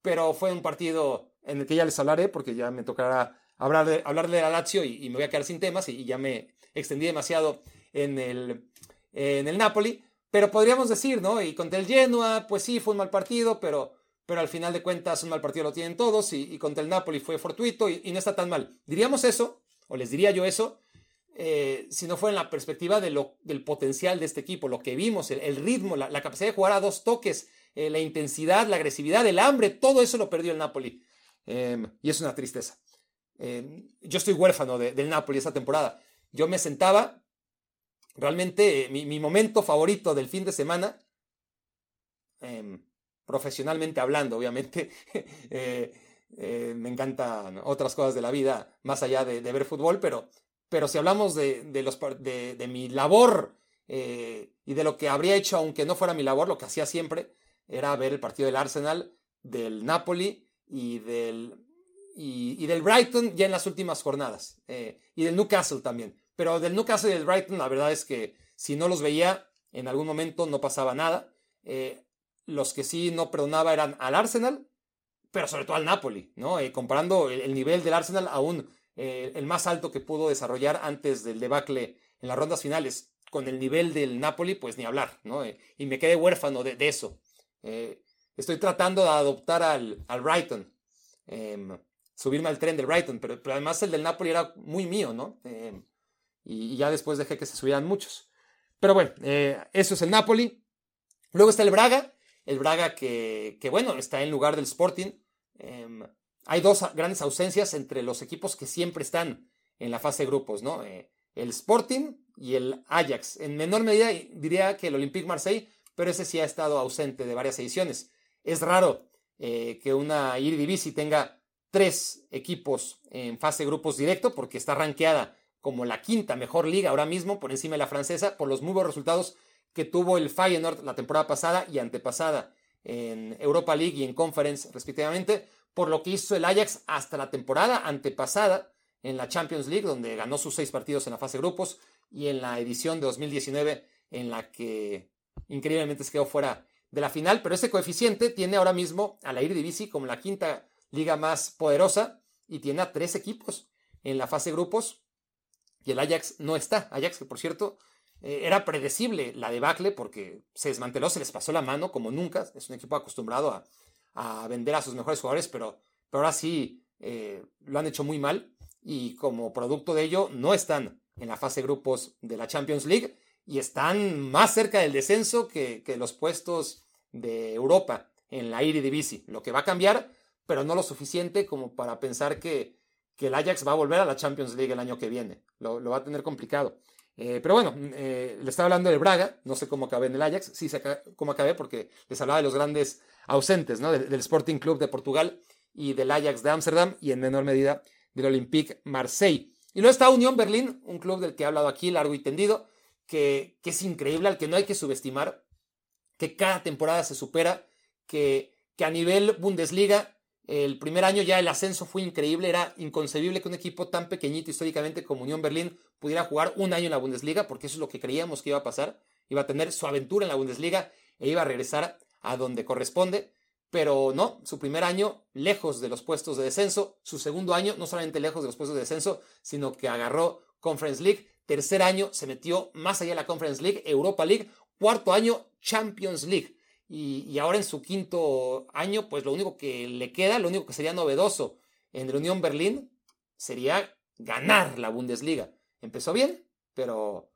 pero fue un partido en el que ya les hablaré, porque ya me tocará hablar de, hablar de la Lazio y, me voy a quedar sin temas y, ya me extendí demasiado en el, en el Napoli. Pero podríamos decir, ¿no? Y contra el Genoa, pues sí, fue un mal partido, pero, pero al final de cuentas un mal partido lo tienen todos y, contra el Napoli fue fortuito y, no está tan mal. Diríamos eso, o les diría yo eso, eh, si no fuera en la perspectiva de del potencial de este equipo, lo que vimos, el, ritmo, la, capacidad de jugar a dos toques, eh, la intensidad, la agresividad, el hambre, todo eso lo perdió el Napoli. Em, y es una tristeza. Em, yo estoy huérfano del Napoli esta temporada. Yo me sentaba, realmente mi, mi momento favorito del fin de semana, em, profesionalmente hablando, obviamente, eh, me encantan otras cosas de la vida más allá de, ver fútbol, pero, pero si hablamos de, de, mi labor eh, y de lo que habría hecho, aunque no fuera mi labor, lo que hacía siempre era ver el partido del Arsenal, del Napoli y del, y, del Brighton ya en las últimas jornadas, eh, y del Newcastle también. Pero del Newcastle y del Brighton, la verdad es que si no los veía, en algún momento no pasaba nada. los que sí no perdonaba eran al Arsenal pero sobre todo al Napoli, ¿no? Eh, comparando el, nivel del Arsenal aún eh, el más alto que pudo desarrollar antes del debacle en las rondas finales, con el nivel del Napoli, pues ni hablar, ¿no? Eh, y me quedé huérfano de, eso. estoy tratando de adoptar al, al Brighton, em, subirme al tren del Brighton, pero, además el del Napoli era muy mío, ¿no? Em, y, ya después dejé que se subieran muchos. Pero bueno, eso es el Napoli. Luego está el Braga, el Braga que, que bueno, está en lugar del Sporting, Em, hay dos grandes ausencias entre los equipos que siempre están en la fase de grupos, ¿no? Eh, el Sporting y el Ajax. En menor medida diría que el Olympique Marseille, pero ese sí ha estado ausente de varias ediciones. Es raro eh, que una Eredivisie tenga tres equipos en fase de grupos directo porque está rankeada como la quinta mejor liga ahora mismo por encima de la francesa por los muy buenos resultados que tuvo el Feyenoord la temporada pasada y antepasada en Europa League y en Conference respectivamente, por lo que hizo el Ajax hasta la temporada antepasada en la Champions League, donde ganó sus seis partidos en la fase grupos, y en la edición de 2019, en la que increíblemente se quedó fuera de la final, pero ese coeficiente tiene ahora mismo a la Eredivisie como la quinta liga más poderosa y tiene a tres equipos en la fase grupos y el Ajax no está. Ajax que por cierto eh, era predecible la debacle porque se desmanteló, se les pasó la mano como nunca. Es un equipo acostumbrado a, vender a sus mejores jugadores, pero, pero ahora sí eh, lo han hecho muy mal y como producto de ello no están en la fase de grupos de la Champions League y están más cerca del descenso que, los puestos de Europa en la Eredivisie, lo que va a cambiar, pero no lo suficiente como para pensar que, el Ajax va a volver a la Champions League el año que viene. Lo va a tener complicado. Eh, pero bueno, eh, le estaba hablando del Braga, no sé cómo acabé en el Ajax, sí sé cómo acabé porque les hablaba de los grandes ausentes, ¿no? Del, Sporting Club de Portugal y del Ajax de Ámsterdam y en menor medida del Olympique Marseille. Y luego está Unión Berlín, un club del que he hablado aquí largo y tendido, que, que es increíble, al que no hay que subestimar, que cada temporada se supera, que, que a nivel Bundesliga el primer año ya el ascenso fue increíble, era inconcebible que un equipo tan pequeñito históricamente como Unión Berlín pudiera jugar un año en la Bundesliga, porque eso es lo que creíamos que iba a pasar. Iba a tener su aventura en la Bundesliga e iba a regresar a donde corresponde, pero no, su primer año lejos de los puestos de descenso, su segundo año no solamente lejos de los puestos de descenso, sino que agarró Conference League, tercer año se metió más allá de la Conference League, Europa League, cuarto año Champions League. Y, ahora en su quinto año, pues lo único que le queda, lo único que sería novedoso en el Unión Berlín sería ganar la Bundesliga. Empezó bien, pero,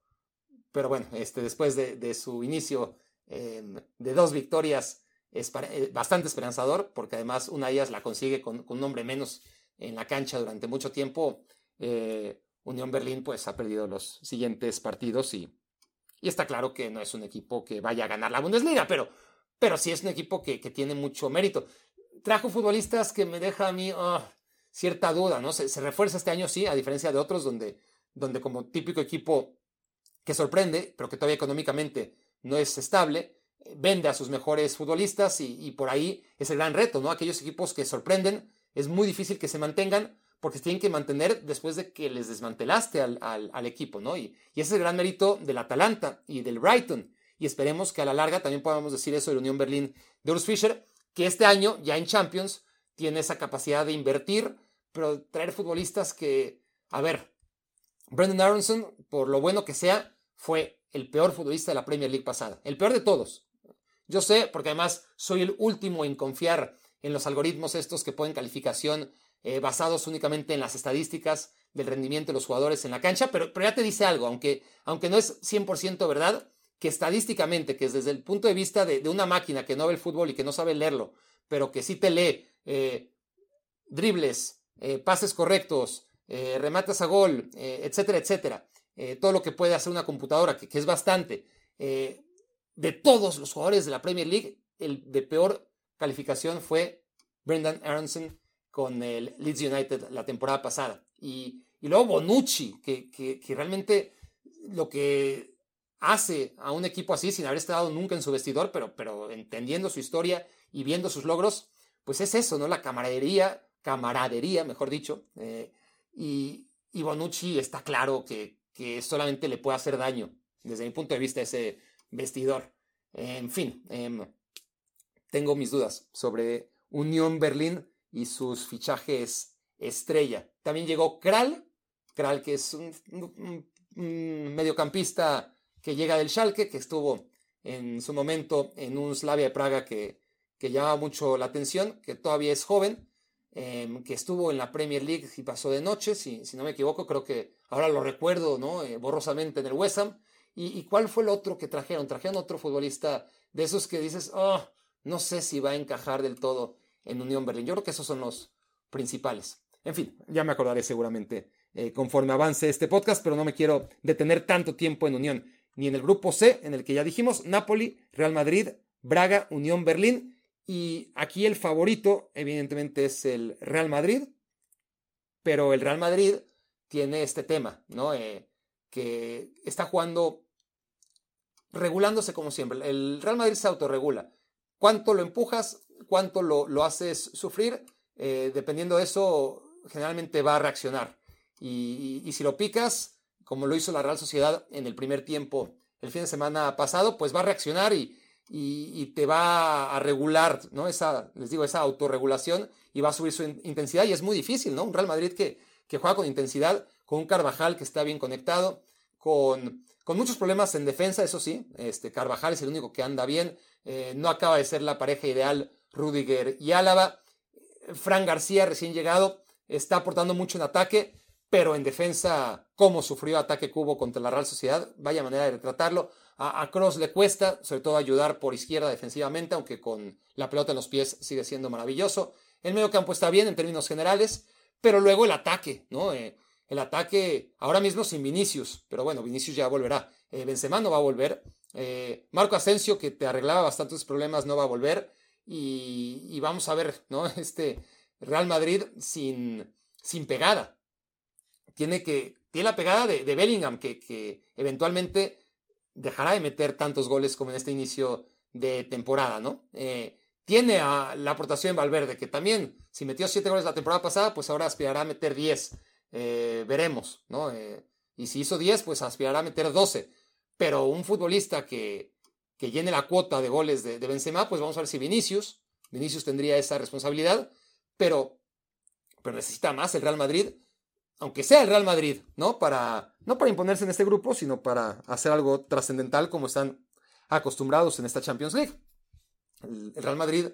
pero bueno, este, después de, su inicio em, de dos victorias es eh, bastante esperanzador, porque además una de ellas la consigue con, un hombre menos en la cancha durante mucho tiempo. Eh, Unión Berlín pues ha perdido los siguientes partidos y, y, está claro que no es un equipo que vaya a ganar la Bundesliga, pero, pero sí es un equipo que, tiene mucho mérito. Trajo futbolistas que me deja a mí ah, cierta duda, ¿no? Se, refuerza este año, sí, a diferencia de otros donde, donde como típico equipo que sorprende, pero que todavía económicamente no es estable, vende a sus mejores futbolistas y, por ahí es el gran reto, ¿no? Aquellos equipos que sorprenden, es muy difícil que se mantengan porque tienen que mantener después de que les desmantelaste al, equipo, ¿no? Y, ese es el gran mérito del Atalanta y del Brighton. Y esperemos que a la larga también podamos decir eso de la Unión Berlín de Urs Fischer, que este año, ya en Champions, tiene esa capacidad de invertir, pero traer futbolistas que, a ver, Brendan Aronson, por lo bueno que sea, fue el peor futbolista de la Premier League pasada, el peor de todos. Yo sé, porque además soy el último en confiar en los algoritmos estos que ponen calificación eh, basados únicamente en las estadísticas del rendimiento de los jugadores en la cancha, pero, pero ya te dice algo, aunque, aunque no es 100% verdad, que estadísticamente, que es desde el punto de vista de, una máquina que no ve el fútbol y que no sabe leerlo, pero que sí te lee eh, dribles, eh, pases correctos, rematas a gol, etcétera, etcétera, todo lo que puede hacer una computadora, que, es bastante, de todos los jugadores de la Premier League, el de peor calificación fue Brendan Aronson con el Leeds United la temporada pasada. Y, luego Bonucci, que, realmente lo que hace a un equipo así, sin haber estado nunca en su vestidor, pero, pero entendiendo su historia y viendo sus logros, pues es eso, ¿no? La camaradería, camaradería, mejor dicho. Eh, y, y, Bonucci está claro que, que solamente le puede hacer daño, desde mi punto de vista, ese vestidor. En fin, em, tengo mis dudas sobre Unión Berlín y sus fichajes estrella. También llegó Kral, Kral que es un, mediocampista que llega del Schalke, que estuvo en su momento en un Slavia de Praga que, que llama mucho la atención, que todavía es joven, em, que estuvo en la Premier League y pasó de noche, si, si no me equivoco, creo que ahora lo recuerdo ¿no? Eh, borrosamente en el West Ham, ¿Y, cuál fue el otro que trajeron? Trajeron otro futbolista de esos que dices, oh, no sé si va a encajar del todo en Unión Berlín. Yo creo que esos son los principales. En fin, ya me acordaré seguramente eh, conforme avance este podcast, pero no me quiero detener tanto tiempo en Unión. Ni en el grupo C, en el que ya dijimos, Napoli, Real Madrid, Braga, Unión Berlín. Y aquí el favorito, evidentemente, es el Real Madrid. Pero el Real Madrid tiene este tema, ¿no? Eh, que está jugando regulándose como siempre. El Real Madrid se autorregula. ¿Cuánto lo empujas? ¿Cuánto lo, lo haces sufrir? Eh, dependiendo de eso, generalmente va a reaccionar. Y, y, si lo picas, como lo hizo la Real Sociedad en el primer tiempo el fin de semana pasado, pues va a reaccionar y, y, te va a regular, ¿no? Esa, les digo, esa autorregulación y va a subir su intensidad y es muy difícil, ¿no? Un Real Madrid que, que juega con intensidad, con un Carvajal que está bien conectado, con, con muchos problemas en defensa, eso sí, este, Carvajal es el único que anda bien, eh, no acaba de ser la pareja ideal Rudiger y Álava, Fran García recién llegado, está aportando mucho en ataque, pero en defensa, cómo sufrió ataque cubo contra la Real Sociedad, vaya manera de retratarlo. A, a Cross le cuesta, sobre todo ayudar por izquierda defensivamente, aunque con la pelota en los pies sigue siendo maravilloso. El medio campo está bien en términos generales, pero luego el ataque, ¿no? Eh, el ataque ahora mismo sin Vinicius, pero bueno, Vinicius ya volverá. Eh, Benzema no va a volver. Eh, Marco Asensio, que te arreglaba bastantes problemas, no va a volver. Y, vamos a ver, ¿no? Este Real Madrid sin, sin pegada. Tiene que. Tiene la pegada de, Bellingham, que, que, eventualmente dejará de meter tantos goles como en este inicio de temporada, ¿no? tiene a la aportación Valverde, que también, si metió 7 goles la temporada pasada, pues ahora aspirará a meter 10. Eh, veremos, ¿no? Eh, y si hizo 10, pues aspirará a meter 12. Pero un futbolista que, que llene la cuota de goles de, de, Benzema, pues vamos a ver si Vinicius, Vinicius tendría esa responsabilidad, pero, pero necesita más el Real Madrid, aunque sea el Real Madrid, ¿no? Para, no para imponerse en este grupo, sino para hacer algo trascendental como están acostumbrados en esta Champions League. El Real Madrid,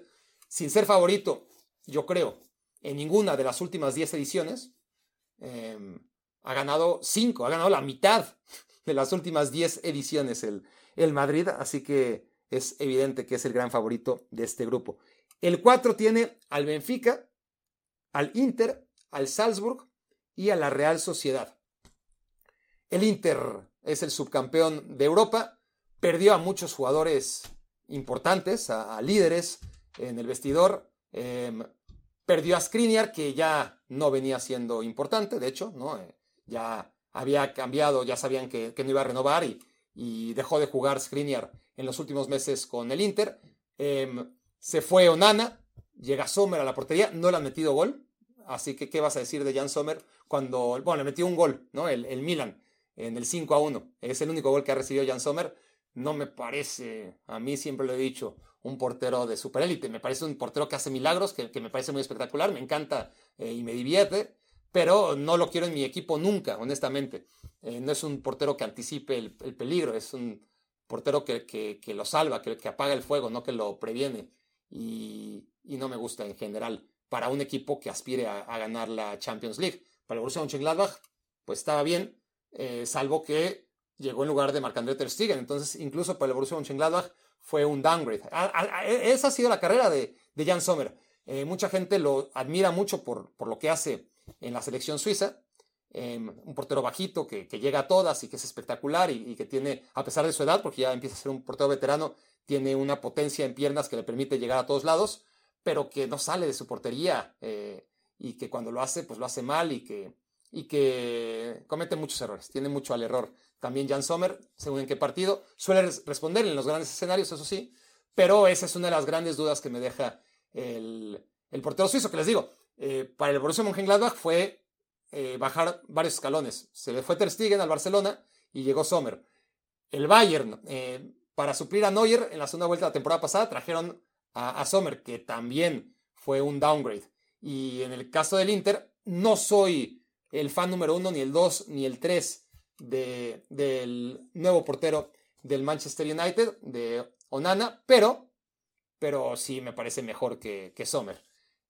sin ser favorito, yo creo, en ninguna de las últimas 10 ediciones, em, ha ganado 5, ha ganado la mitad de las últimas 10 ediciones el, el Madrid, así que es evidente que es el gran favorito de este grupo. El 4 tiene al Benfica, al Inter, al Salzburg y a la Real Sociedad. El Inter es el subcampeón de Europa, perdió a muchos jugadores importantes, a, líderes en el vestidor, em, perdió a Skriniar, que ya no venía siendo importante, de hecho, ¿no? Eh, ya había cambiado, ya sabían que, no iba a renovar y, dejó de jugar Skriniar en los últimos meses con el Inter. Em, se fue Onana, llega Sommer a la portería, no le han metido gol, así que ¿qué vas a decir de Jan Sommer cuando, bueno, le metió un gol, ¿no? El, el Milan en el 5 a 1, es el único gol que ha recibido Jan Sommer, no me parece, a mí siempre lo he dicho, un portero de superélite, me parece un portero que hace milagros, que, me parece muy espectacular, me encanta eh, y me divierte, pero no lo quiero en mi equipo nunca, honestamente. Eh, no es un portero que anticipe el, peligro, es un portero que, que, lo salva, que, que, apaga el fuego, no que lo previene. Y, y, no me gusta en general para un equipo que aspire a, ganar la Champions League. Para el Borussia Mönchengladbach, pues estaba bien, eh, salvo que llegó en lugar de Marc-André Ter Stegen. Entonces, incluso para el Borussia Mönchengladbach fue un downgrade. esa ha sido la carrera de, Jan Sommer. Eh, mucha gente lo admira mucho por, lo que hace en la selección suiza. Em, un portero bajito que, que, llega a todas y que es espectacular y, que tiene, a pesar de su edad, porque ya empieza a ser un portero veterano, tiene una potencia en piernas que le permite llegar a todos lados, pero que no sale de su portería eh, y que cuando lo hace, pues lo hace mal y que, y que comete muchos errores, tiene mucho al error. También Jan Sommer, según en qué partido, suele responder en los grandes escenarios, eso sí, pero esa es una de las grandes dudas que me deja el, el portero suizo, que les digo, eh, para el Borussia Mönchengladbach fue eh, bajar varios escalones. Se le fue Ter Stegen al Barcelona y llegó Sommer. El Bayern, para suplir a Neuer en la segunda vuelta de la temporada pasada, trajeron a, Sommer, que también fue un downgrade. Y en el caso del Inter, no soy el fan número uno, ni el dos, ni el tres del nuevo portero del Manchester United, de Onana, pero, pero sí me parece mejor que, que Sommer.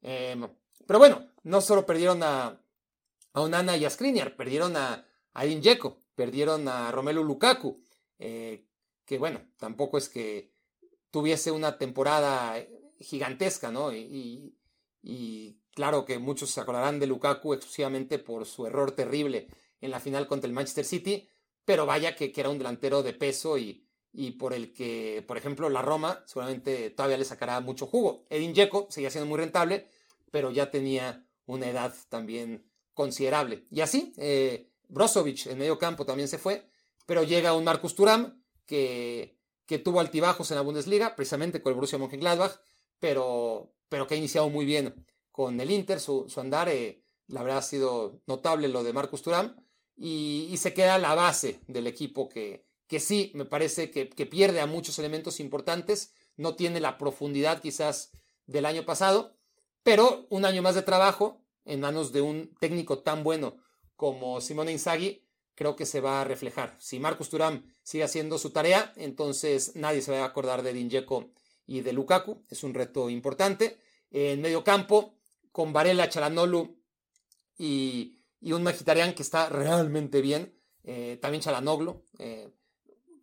Em, pero bueno, no solo perdieron a, a Onana y a Skriniar, perdieron a, a perdieron a Romelu Lukaku, eh, que bueno, tampoco es que tuviese una temporada gigantesca, ¿no? y, claro que muchos se acordarán de Lukaku exclusivamente por su error terrible en la final contra el Manchester City, pero vaya que, era un delantero de peso y, y, por el que, por ejemplo, la Roma seguramente todavía le sacará mucho jugo. Edin Dzeko seguía siendo muy rentable, pero ya tenía una edad también considerable. Y así, eh, Brozovic en medio campo también se fue, pero llega un Marcus Thuram que, que tuvo altibajos en la Bundesliga, precisamente con el Borussia Mönchengladbach, pero, pero que ha iniciado muy bien con el Inter, su, andar, eh, la verdad ha sido notable lo de Marcus Thuram, y, se queda la base del equipo que, que sí, me parece que, pierde a muchos elementos importantes, no tiene la profundidad quizás del año pasado, pero un año más de trabajo en manos de un técnico tan bueno como Simone Inzaghi, creo que se va a reflejar. Si Marcus Thuram sigue haciendo su tarea, entonces nadie se va a acordar de Dinjeco y de Lukaku, es un reto importante. En medio campo, con Varela, Chalanolu y, un Magitarian que está realmente bien. Eh, también Chalanoglu. Eh,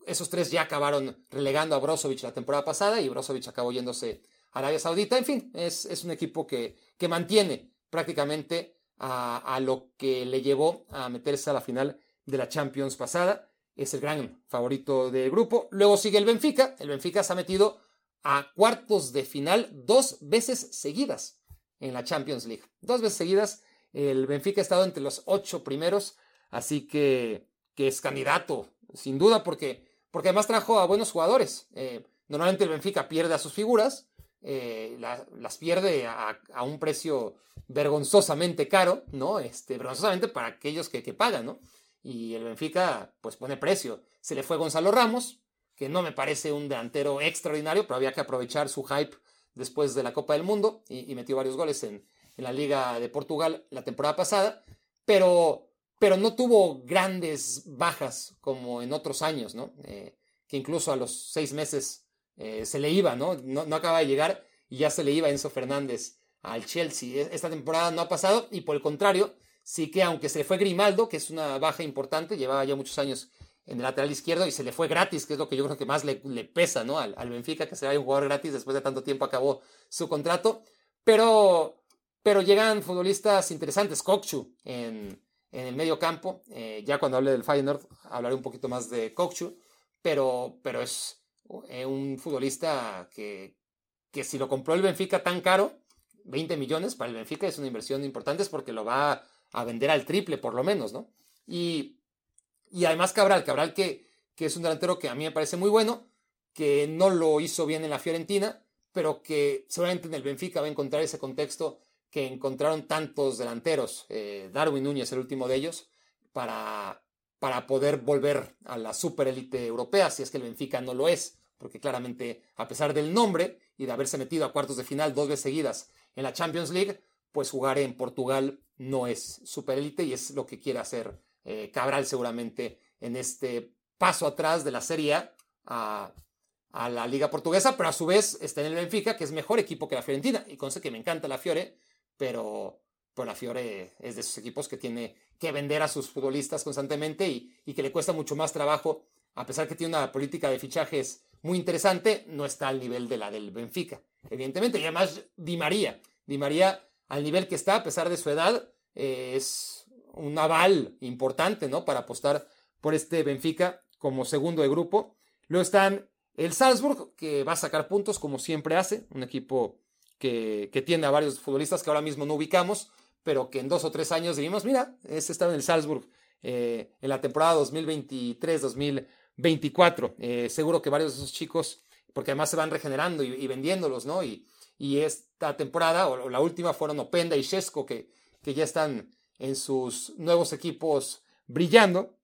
esos tres ya acabaron relegando a Brozovic la temporada pasada y Brozovic acabó yéndose a Arabia Saudita. En fin, es, un equipo que, que mantiene prácticamente a, lo que le llevó a meterse a la final de la Champions pasada. Es el gran favorito del grupo. Luego sigue el Benfica. El Benfica se ha metido a cuartos de final dos veces seguidas en la Champions League. Dos veces seguidas, el Benfica ha estado entre los ocho primeros, así que, que es candidato, sin duda, porque, porque además trajo a buenos jugadores. Eh, normalmente el Benfica pierde a sus figuras, eh, las pierde a, un precio vergonzosamente caro, ¿no? Este, vergonzosamente para aquellos que, que pagan, ¿no? Y el Benfica, pues pone precio. Se le fue Gonzalo Ramos, que no me parece un delantero extraordinario, pero había que aprovechar su hype después de la Copa del Mundo y, metió varios goles en, la Liga de Portugal la temporada pasada, pero, pero no tuvo grandes bajas como en otros años, ¿no? Eh, que incluso a los seis meses eh, se le iba, ¿no? ¿no? No acaba de llegar y ya se le iba Enzo Fernández al Chelsea. E, esta temporada no ha pasado y por el contrario, sí que aunque se le fue Grimaldo, que es una baja importante, llevaba ya muchos años en el lateral izquierdo y se le fue gratis, que es lo que yo creo que más le, pesa ¿no? Al, Benfica, que se vaya un jugador gratis después de tanto tiempo acabó su contrato. Pero, pero llegan futbolistas interesantes, Kokchu en, en el medio campo. Eh, ya cuando hable del Feyenoord hablaré un poquito más de Kokchu, pero, pero es eh, un futbolista que, que si lo compró el Benfica tan caro, 20 millones para el Benfica es una inversión importante, es porque lo va a vender al triple por lo menos, ¿no? Y y además Cabral, Cabral que, que es un delantero que a mí me parece muy bueno, que no lo hizo bien en la Fiorentina, pero que seguramente en el Benfica va a encontrar ese contexto que encontraron tantos delanteros, eh, Darwin Núñez el último de ellos, para, para poder volver a la superélite europea, si es que el Benfica no lo es, porque claramente a pesar del nombre y de haberse metido a cuartos de final dos veces seguidas en la Champions League, pues jugar en Portugal no es superélite y es lo que quiere hacer eh, Cabral seguramente en este paso atrás de la Serie A, a la Liga Portuguesa, pero a su vez está en el Benfica, que es mejor equipo que la Fiorentina. Y sé que me encanta la Fiore, pero, pero la Fiore es de esos equipos que tiene que vender a sus futbolistas constantemente y, y que le cuesta mucho más trabajo, a pesar que tiene una política de fichajes muy interesante, no está al nivel de la del Benfica, evidentemente. Y además Di María, Di María al nivel que está, a pesar de su edad, eh, es un aval importante, ¿no? Para apostar por este Benfica como segundo de grupo. Luego están el Salzburg, que va a sacar puntos como siempre hace, un equipo que, tiene a varios futbolistas que ahora mismo no ubicamos, pero que en dos o tres años dijimos, mira, ese estaba en el Salzburg eh, en la temporada 2023-2024. Eh, seguro que varios de esos chicos, porque además se van regenerando y, vendiéndolos, ¿no? Y, y, esta temporada, o, la última, fueron Openda y Shesco, que, que ya están en sus nuevos equipos brillando.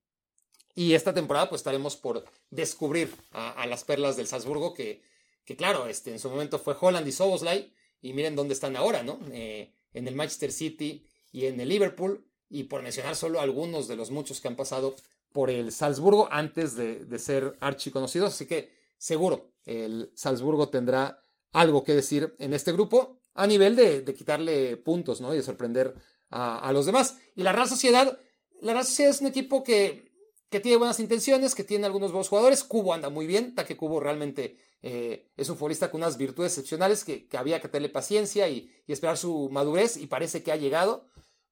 Y esta temporada pues estaremos por descubrir a, las perlas del Salzburgo, que, que, claro, este, en su momento fue Holland y Soboslai, y miren dónde están ahora, ¿no? Eh, en el Manchester City y en el Liverpool, y por mencionar solo algunos de los muchos que han pasado por el Salzburgo antes de, de ser archiconocidos, así que seguro el Salzburgo tendrá algo que decir en este grupo a nivel de, de quitarle puntos, ¿no? Y de sorprender a, los demás. Y la Real Sociedad, la Real es un equipo que, que tiene buenas intenciones, que tiene algunos buenos jugadores. Cubo anda muy bien, que Cubo realmente eh, es un futbolista con unas virtudes excepcionales que, había que tenerle paciencia y, esperar su madurez y parece que ha llegado,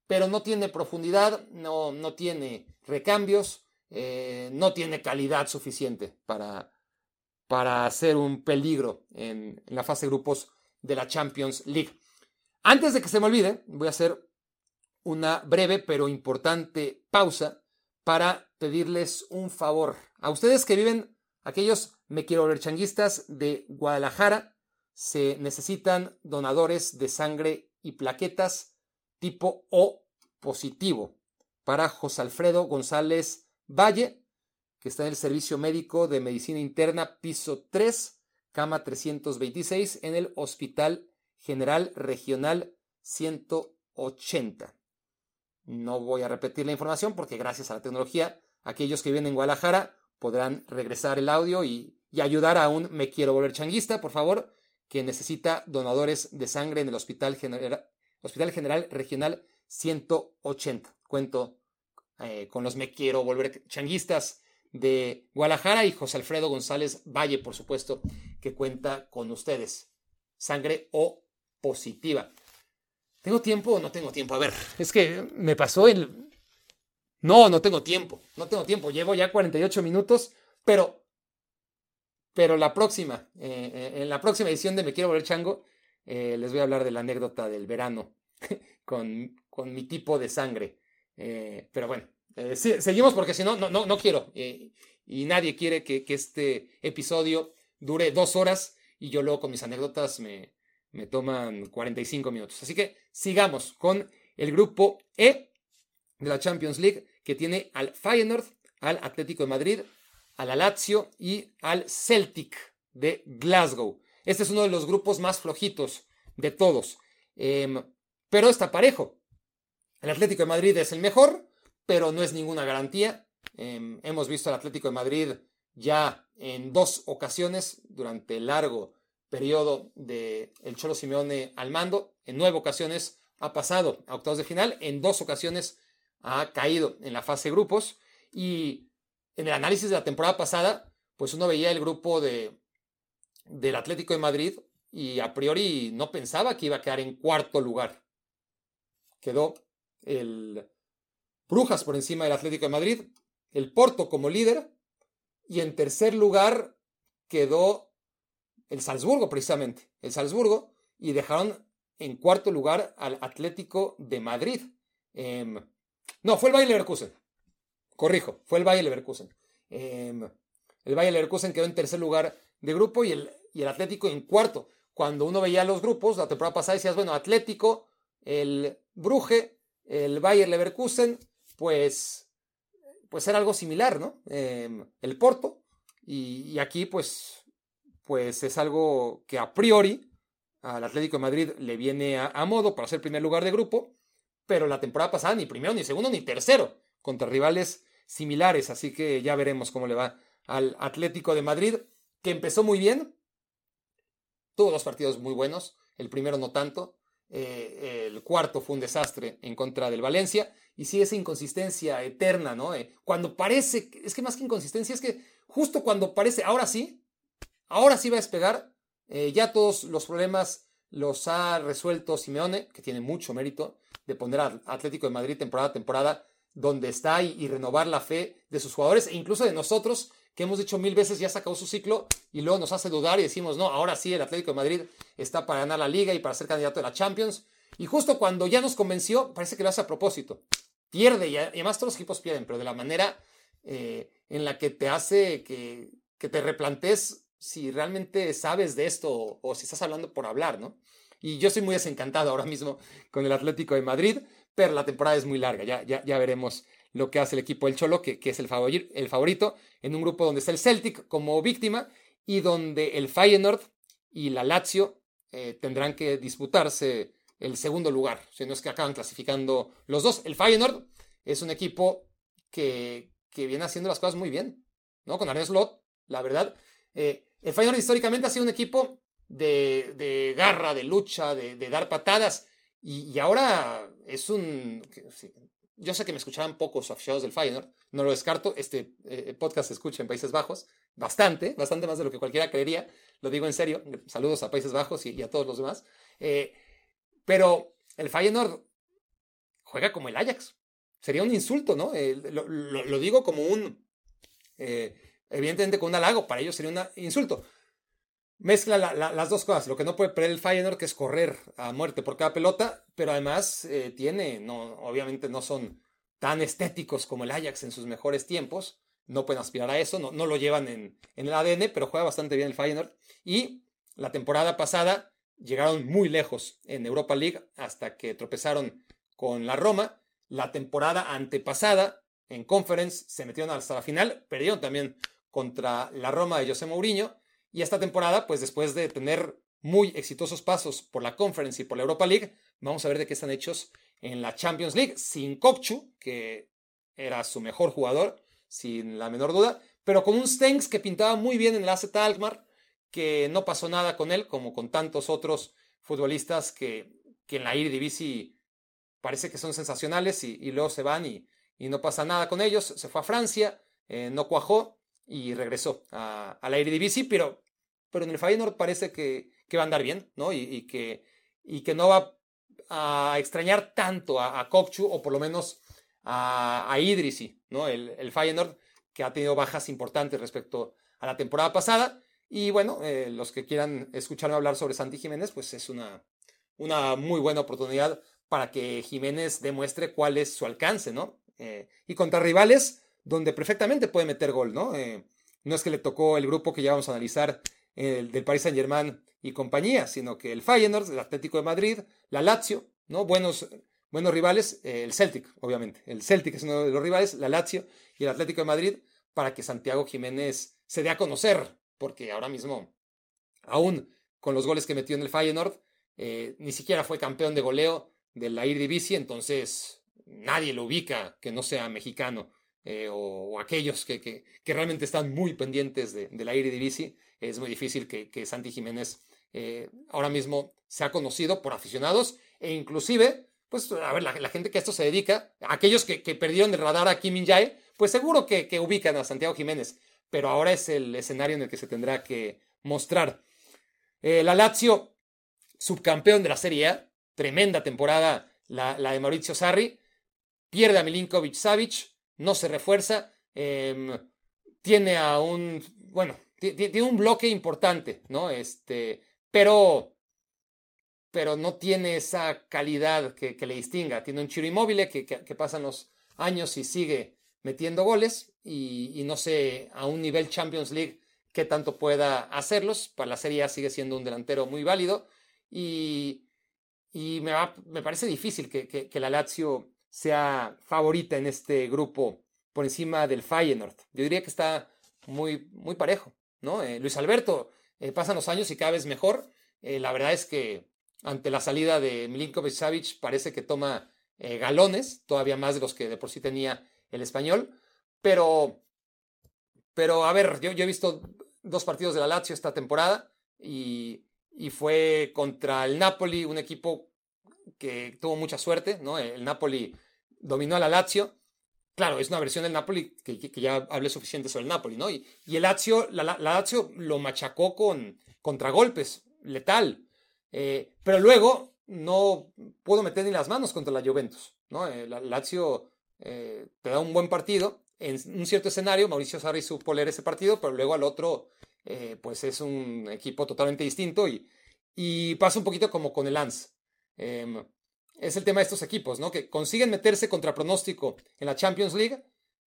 pero no tiene profundidad, no, no tiene recambios, eh, no tiene calidad suficiente para, para ser un peligro en, la fase de grupos de la Champions League. Antes de que se me olvide, voy a hacer una breve pero importante pausa para pedirles un favor. A ustedes que viven, aquellos me quiero ver changuistas de Guadalajara, se necesitan donadores de sangre y plaquetas tipo O positivo para José Alfredo González Valle, que está en el Servicio Médico de Medicina Interna, piso 3, cama 326, en el Hospital General Regional 180. No voy a repetir la información porque gracias a la tecnología, aquellos que viven en Guadalajara podrán regresar el audio y, ayudar a un Me Quiero Volver Changuista, por favor, que necesita donadores de sangre en el Hospital Hospital General Regional 180. Cuento eh, con los Me Quiero Volver Changuistas de Guadalajara y José Alfredo González Valle, por supuesto, que cuenta con ustedes. Sangre O positiva. ¿Tengo tiempo o no tengo tiempo? A ver, es que me pasó el... No, no tengo tiempo, no tengo tiempo. Llevo ya 48 minutos, pero... Pero la próxima, eh, eh, en la próxima edición de Me Quiero Volver Chango, eh, les voy a hablar de la anécdota del verano con, con mi tipo de sangre. pero bueno, seguimos porque si no, no, no, quiero. y nadie quiere que, que este episodio dure dos horas y yo luego con mis anécdotas me, me toman 45 minutos. Así que sigamos con el grupo E de la Champions League que tiene al Feyenoord, al Atlético de Madrid, al Lazio y al Celtic de Glasgow. Este es uno de los grupos más flojitos de todos, em, pero está parejo. El Atlético de Madrid es el mejor, pero no es ninguna garantía. Em, hemos visto al Atlético de Madrid ya en dos ocasiones durante el largo periodo de el Cholo Simeone al mando. En nueve ocasiones ha pasado a octavos de final, en dos ocasiones ha caído en la fase de grupos y en el análisis de la temporada pasada, pues uno veía el grupo de, del Atlético de Madrid y a priori no pensaba que iba a quedar en cuarto lugar. Quedó el Brujas por encima del Atlético de Madrid, el Porto como líder y en tercer lugar quedó el Salzburgo precisamente, el Salzburgo y dejaron en cuarto lugar al Atlético de Madrid. Em, no, fue el Bayern Leverkusen. Corrijo, fue el Bayern Leverkusen. Em, el Bayern Leverkusen quedó en tercer lugar de grupo y el, y el Atlético en cuarto. Cuando uno veía los grupos, la temporada pasada decías, bueno, Atlético, el Bruje, el Bayern Leverkusen, pues, pues era algo similar, ¿no? Em, el Porto. Y, aquí, pues, pues es algo que a priori al Atlético de Madrid le viene a, modo para ser primer lugar de grupo, pero la temporada pasada ni primero, ni segundo, ni tercero, contra rivales similares. Así que ya veremos cómo le va al Atlético de Madrid, que empezó muy bien, tuvo dos partidos muy buenos, el primero no tanto, eh, el cuarto fue un desastre en contra del Valencia, y sí esa inconsistencia eterna, ¿no? Eh, cuando parece, es que más que inconsistencia, es que justo cuando parece, ahora sí, ahora sí va a despegar, eh, ya todos los problemas los ha resuelto Simeone, que tiene mucho mérito de poner al Atlético de Madrid temporada a temporada donde está y, renovar la fe de sus jugadores e incluso de nosotros, que hemos dicho mil veces ya se acabó su ciclo y luego nos hace dudar y decimos, no, ahora sí, el Atlético de Madrid está para ganar la liga y para ser candidato de la Champions. Y justo cuando ya nos convenció, parece que lo hace a propósito. Pierde y además todos los equipos pierden, pero de la manera eh, en la que te hace que, que te replantes si realmente sabes de esto o, si estás hablando por hablar, ¿no? Y yo estoy muy desencantado ahora mismo con el Atlético de Madrid pero la temporada es muy larga. Ya, ya veremos lo que hace el equipo del Cholo, que, que es el, el favorito, en un grupo donde está el Celtic como víctima y donde el Feyenoord y la Lazio eh, tendrán que disputarse el segundo lugar. Sea, no es que acaban clasificando los dos. El Feyenoord es un equipo que, que viene haciendo las cosas muy bien, ¿no? Con Arne Slot, la verdad. Eh, el Feyenoord históricamente ha sido un equipo de, de garra, de lucha, de dar patadas. Y, ahora es un... Yo sé que me escuchaban pocos aficionados del Feyenoord, no lo descarto. Este eh, podcast se escucha en Países Bajos, bastante, bastante más de lo que cualquiera creería. Lo digo en serio. Saludos a Países Bajos y, a todos los demás. Eh, pero el Feyenoord juega como el Ajax. Sería un insulto, ¿no? Eh, lo, digo como un... evidentemente con un halago, para ellos sería un insulto mezcla las dos cosas. Lo que no puede perder el Feyenoord, que es correr a muerte por cada pelota, pero además eh, tiene, no, obviamente no son tan estéticos como el Ajax en sus mejores tiempos. No pueden aspirar a eso, no, lo llevan en, en, el ADN, pero juega bastante bien el Feyenoord. Y la temporada pasada llegaron muy lejos en Europa League hasta que tropezaron con la Roma. La temporada antepasada en Conference se metieron hasta la final, perdieron también contra la Roma de José Mourinho y esta temporada, pues después de tener muy exitosos pasos por la Conference y por la Europa League, vamos a ver de qué están hechos en la Champions League, sin Kokchu, que era su mejor jugador, sin la menor duda, pero con un Stengs que pintaba muy bien en el AZ Alkmaar, que no pasó nada con él, como con tantos otros futbolistas que, que en la Eredivisie parece que son sensacionales y, luego se van y, y, no pasa nada con ellos. Se fue a Francia, eh, no cuajó, y regresó a, a la Eredivisie, pero, pero en el Feyenoord parece que, que va a andar bien, ¿no? Y, que, y que no va a extrañar tanto a, a o por lo menos a, a Idrisi, ¿no? El, el Feyenoord que ha tenido bajas importantes respecto a la temporada pasada. Y bueno, eh, los que quieran escucharme hablar sobre Santi Jiménez, pues es una, una muy buena oportunidad para que Jiménez demuestre cuál es su alcance, ¿no? Eh, y contra rivales donde perfectamente puede meter gol, ¿no? Eh, no es que le tocó el grupo que ya vamos a analizar, el del Paris Saint Germain y compañía, sino que el Feyenoord, el Atlético de Madrid, la Lazio, ¿no? Buenos, buenos rivales, eh, el Celtic, obviamente. El Celtic es uno de los rivales, la Lazio y el Atlético de Madrid, para que Santiago Jiménez se dé a conocer, porque ahora mismo, aún con los goles que metió en el Feyenoord, eh, ni siquiera fue campeón de goleo de la Eredivisie, entonces nadie lo ubica que no sea mexicano eh, o, aquellos que, que, realmente están muy pendientes de, de la Eredivisie, es muy difícil que, que Santi Jiménez eh, ahora mismo sea conocido por aficionados e inclusive, pues, a ver, la, gente que a esto se dedica, aquellos que, perdieron el radar a Kim pues seguro que, que ubican a Santiago Jiménez, pero ahora es el escenario en el que se tendrá que mostrar. Eh, la Lazio, subcampeón de la Serie A, tremenda temporada la, de Mauricio Sarri, pierde a Milinkovic Savic, no se refuerza, em, tiene a un, bueno, tiene un bloque importante, ¿no? Este, pero, pero no tiene esa calidad que, le distinga. Tiene un Chiro Inmóvil que, que, pasan los años y sigue metiendo goles y, no sé a un nivel Champions League qué tanto pueda hacerlos. Para la Serie A sigue siendo un delantero muy válido y, y me, me, parece difícil que, la Lazio sea favorita en este grupo por encima del Feyenoord. Yo diría que está muy, muy parejo, ¿no? Eh, Luis Alberto, eh, pasan los años y cada vez mejor. Eh, la verdad es que ante la salida de Milinkovic Savic parece que toma galones, todavía más de los que de por sí tenía el español. Pero, pero a ver, yo, yo he visto dos partidos de la Lazio esta temporada y, y fue contra el Napoli, un equipo que tuvo mucha suerte, ¿no? El Napoli dominó a la Lazio. Claro, es una versión del Napoli que, ya hablé suficiente sobre el Napoli, ¿no? Y, y el Lazio, la, la, Lazio lo machacó con contragolpes, letal. Eh, pero luego no pudo meter ni las manos contra la Juventus, ¿no? El eh, Lazio eh, te da un buen partido. En un cierto escenario, Mauricio Sarri supo leer ese partido, pero luego al otro, pues es un equipo totalmente distinto y, y pasa un poquito como con el Lance. Em, es el tema de estos equipos, ¿no? Que consiguen meterse contra pronóstico en la Champions League,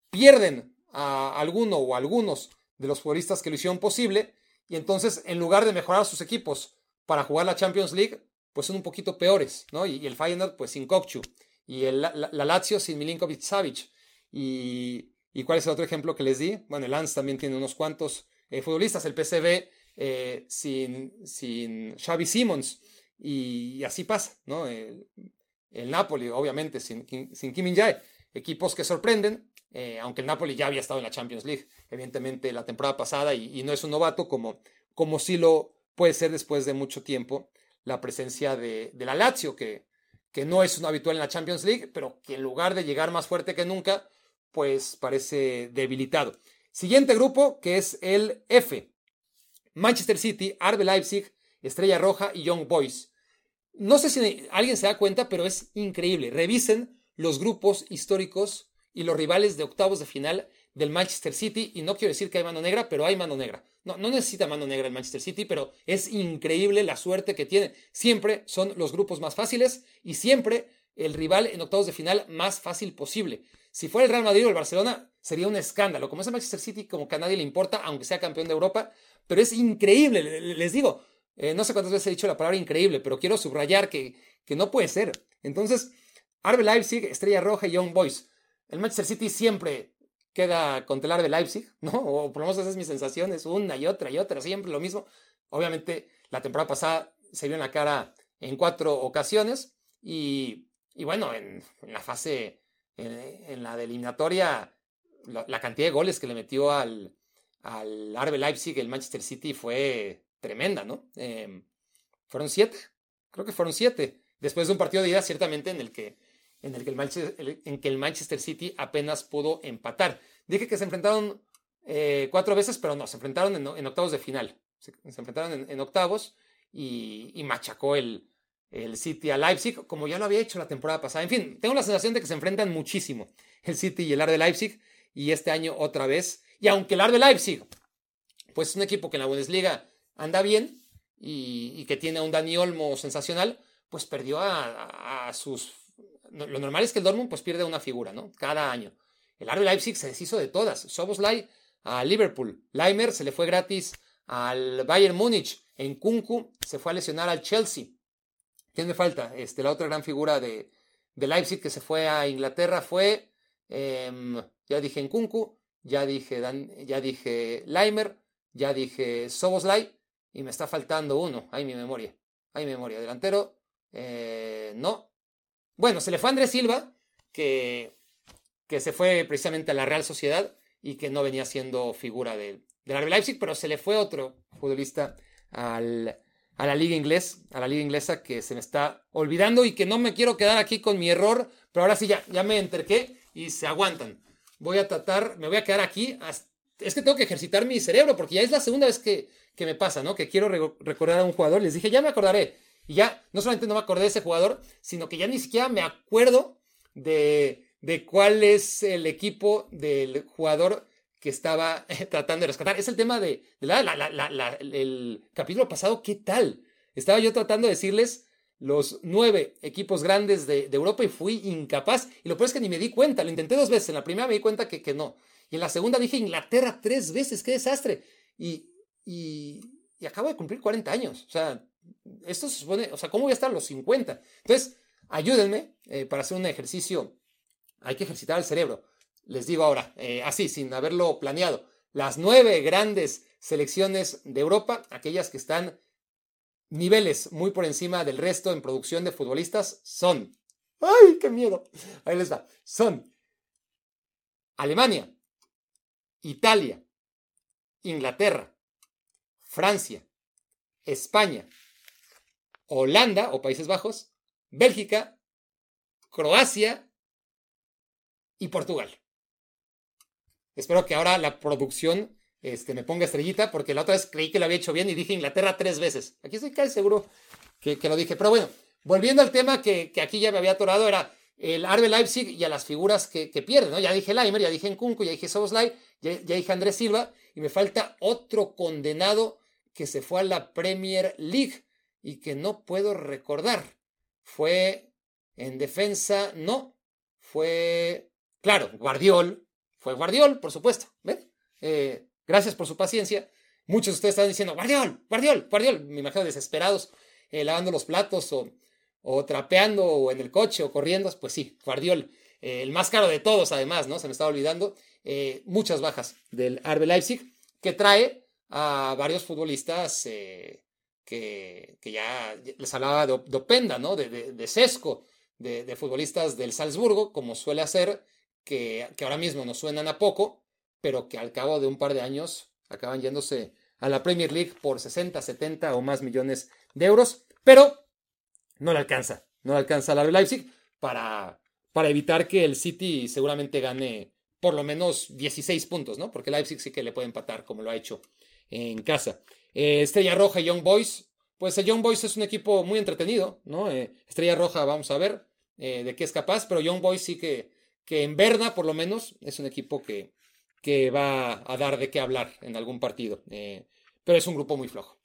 pierden a alguno o algunos de los futbolistas que lo hicieron posible, y entonces en lugar de mejorar sus equipos para jugar la Champions League, pues son un poquito peores, ¿no? Y, el Feyenoord, pues sin Kokchu y el, la, Lazio sin Milinkovic Savic. Y, y, cuál es el otro ejemplo que les di? Bueno, el Lance también tiene unos cuantos eh, futbolistas, el PCB eh, sin, sin Xavi Simons. Y, así pasa, ¿no? El, Napoli, obviamente, sin, Kim Jae. Equipos que sorprenden, eh, aunque el Napoli ya había estado en la Champions League, evidentemente, la temporada pasada, y, no es un novato como, como sí lo puede ser después de mucho tiempo la presencia de, de la Lazio, que, que no es un habitual en la Champions League, pero que en lugar de llegar más fuerte que nunca, pues parece debilitado. Siguiente grupo, que es el F. Manchester City, Arbe Leipzig, Estrella Roja y Young Boys. No sé si alguien se da cuenta, pero es increíble. Revisen los grupos históricos y los rivales de octavos de final del Manchester City. Y no quiero decir que hay mano negra, pero hay mano negra. No, no necesita mano negra el Manchester City, pero es increíble la suerte que tiene. Siempre son los grupos más fáciles y siempre el rival en octavos de final más fácil posible. Si fuera el Real Madrid o el Barcelona, sería un escándalo. Como es el Manchester City, como que a nadie le importa, aunque sea campeón de Europa. Pero es increíble, les digo. Eh, no sé cuántas veces he dicho la palabra increíble, pero quiero subrayar que, que no puede ser. Entonces, Arbe Leipzig, Estrella Roja y Young Boys. El Manchester City siempre queda contra el de Leipzig, ¿no? O por lo menos esa es mi una y otra y otra, siempre lo mismo. Obviamente, la temporada pasada se vio en la cara en cuatro ocasiones y, y bueno, en, la fase, en, la eliminatoria, la, cantidad de goles que le metió al, al Leipzig el Manchester City fue tremenda, ¿no? Em, fueron siete, creo que fueron siete, después de un partido de ida ciertamente en el que en el que el Manchester, en City apenas pudo empatar. Dije que se enfrentaron eh, cuatro veces, pero no, se enfrentaron en, octavos de final. Se, enfrentaron en, octavos y, machacó el, el City a Leipzig, como ya lo había hecho la temporada pasada. En fin, tengo la sensación de que se enfrentan muchísimo el City y el Ar de Leipzig, y este año otra vez. Y aunque el Ar de Leipzig, pues es un equipo que en la Bundesliga anda bien y, que tiene un Dani Olmo sensacional, pues perdió a sus lo normal es que el Dortmund pues pierde una figura, ¿no? Cada año. El RB Leipzig se deshizo de todas. Soboslai a Liverpool. Leimer se le fue gratis al Bayern Múnich. En Kunku se fue a lesionar al Chelsea. ¿Quién me falta? Este, la otra gran figura de, de Leipzig que se fue a Inglaterra fue, em, ya dije en Kunku, ya dije, ya dije Leimer, ya dije Soboslai y me está faltando uno. Hay mi memoria. Hay mi memoria. Delantero, eh, no, bueno, se le fue Andrés Silva, que, que se fue precisamente a la Real Sociedad y que no venía siendo figura del, del RB Leipzig, pero se le fue otro futbolista al, a la liga inglés, a la liga inglesa que se me está olvidando y que no me quiero quedar aquí con mi error, pero ahora sí ya, ya me enterqué y se aguantan. Voy a tratar, me voy a quedar aquí. Es que tengo que ejercitar mi cerebro porque ya es la segunda vez que, que me pasa, ¿no? Que quiero recordar a un jugador. Les dije, ya me acordaré. Y ya, no solamente no me acordé de ese jugador, sino que ya ni siquiera me acuerdo de, de cuál es el equipo del jugador que estaba tratando de rescatar. Es el tema de, el capítulo pasado, ¿qué tal? Estaba yo tratando de decirles los nueve equipos grandes de, Europa y fui incapaz. Y lo peor es que ni me di cuenta, lo intenté dos veces. En la primera me di cuenta que, que no. Y en la segunda dije Inglaterra tres veces, qué desastre. Y, y, acabo de cumplir 40 años. O sea, esto se supone, o sea, ¿cómo voy a estar a los 50? Entonces, ayúdenme eh, para hacer un ejercicio. Hay que ejercitar el cerebro les digo ahora, eh, así, sin haberlo planeado, las nueve grandes selecciones de Europa, aquellas que están niveles muy por encima del resto en producción de futbolistas, son, ¡ay, qué miedo! Ahí les va, son Alemania, Italia, Inglaterra, Francia, España, Holanda o Países Bajos, Bélgica, Croacia y Portugal. Espero que ahora la producción este, me ponga estrellita, porque la otra vez creí que lo había hecho bien y dije Inglaterra tres veces. Aquí estoy casi seguro que, lo dije. Pero bueno, volviendo al tema que, aquí ya me había atorado, era el Arbe Leipzig y a las figuras que, pierden, ¿no? Ya dije Leimer, ya dije Nkunku, ya dije Soboslai, ya, ya dije Andrés Silva, y me falta otro condenado que se fue a la Premier League y que no puedo recordar. Fue en defensa, no, fue, claro, Guardiol, fue Guardiol, por supuesto. ¿Ven? Eh, gracias por su paciencia. Muchos de ustedes están diciendo, Guardiol, Guardiol, Guardiol. Me imagino desesperados, eh, lavando los platos o, o, trapeando o en el coche o corriendo. Pues sí, Guardiol, eh, el más caro de todos además, ¿no? Se me estaba olvidando. muchas bajas del Arbe Leipzig, que trae a varios futbolistas que, que, ya les hablaba de, Openda, ¿no? De, de, de sesco, de, futbolistas del Salzburgo, como suele hacer que, ahora mismo nos suenan a poco, pero que al cabo de un par de años acaban yéndose a la Premier League por 60, 70 o más millones de euros, pero no le alcanza, no le alcanza la Leipzig para, para evitar que el City seguramente gane por lo menos 16 puntos, ¿no? Porque Leipzig sí que le puede empatar como lo ha hecho en casa. Eh, Estrella Roja y Young Boys, pues el Young Boys es un equipo muy entretenido, ¿no? Eh, Estrella Roja, vamos a ver eh, de qué es capaz, pero Young Boys sí que que en Berna, por lo menos, es un equipo que, que va a dar de qué hablar en algún partido. Eh, pero es un grupo muy flojo.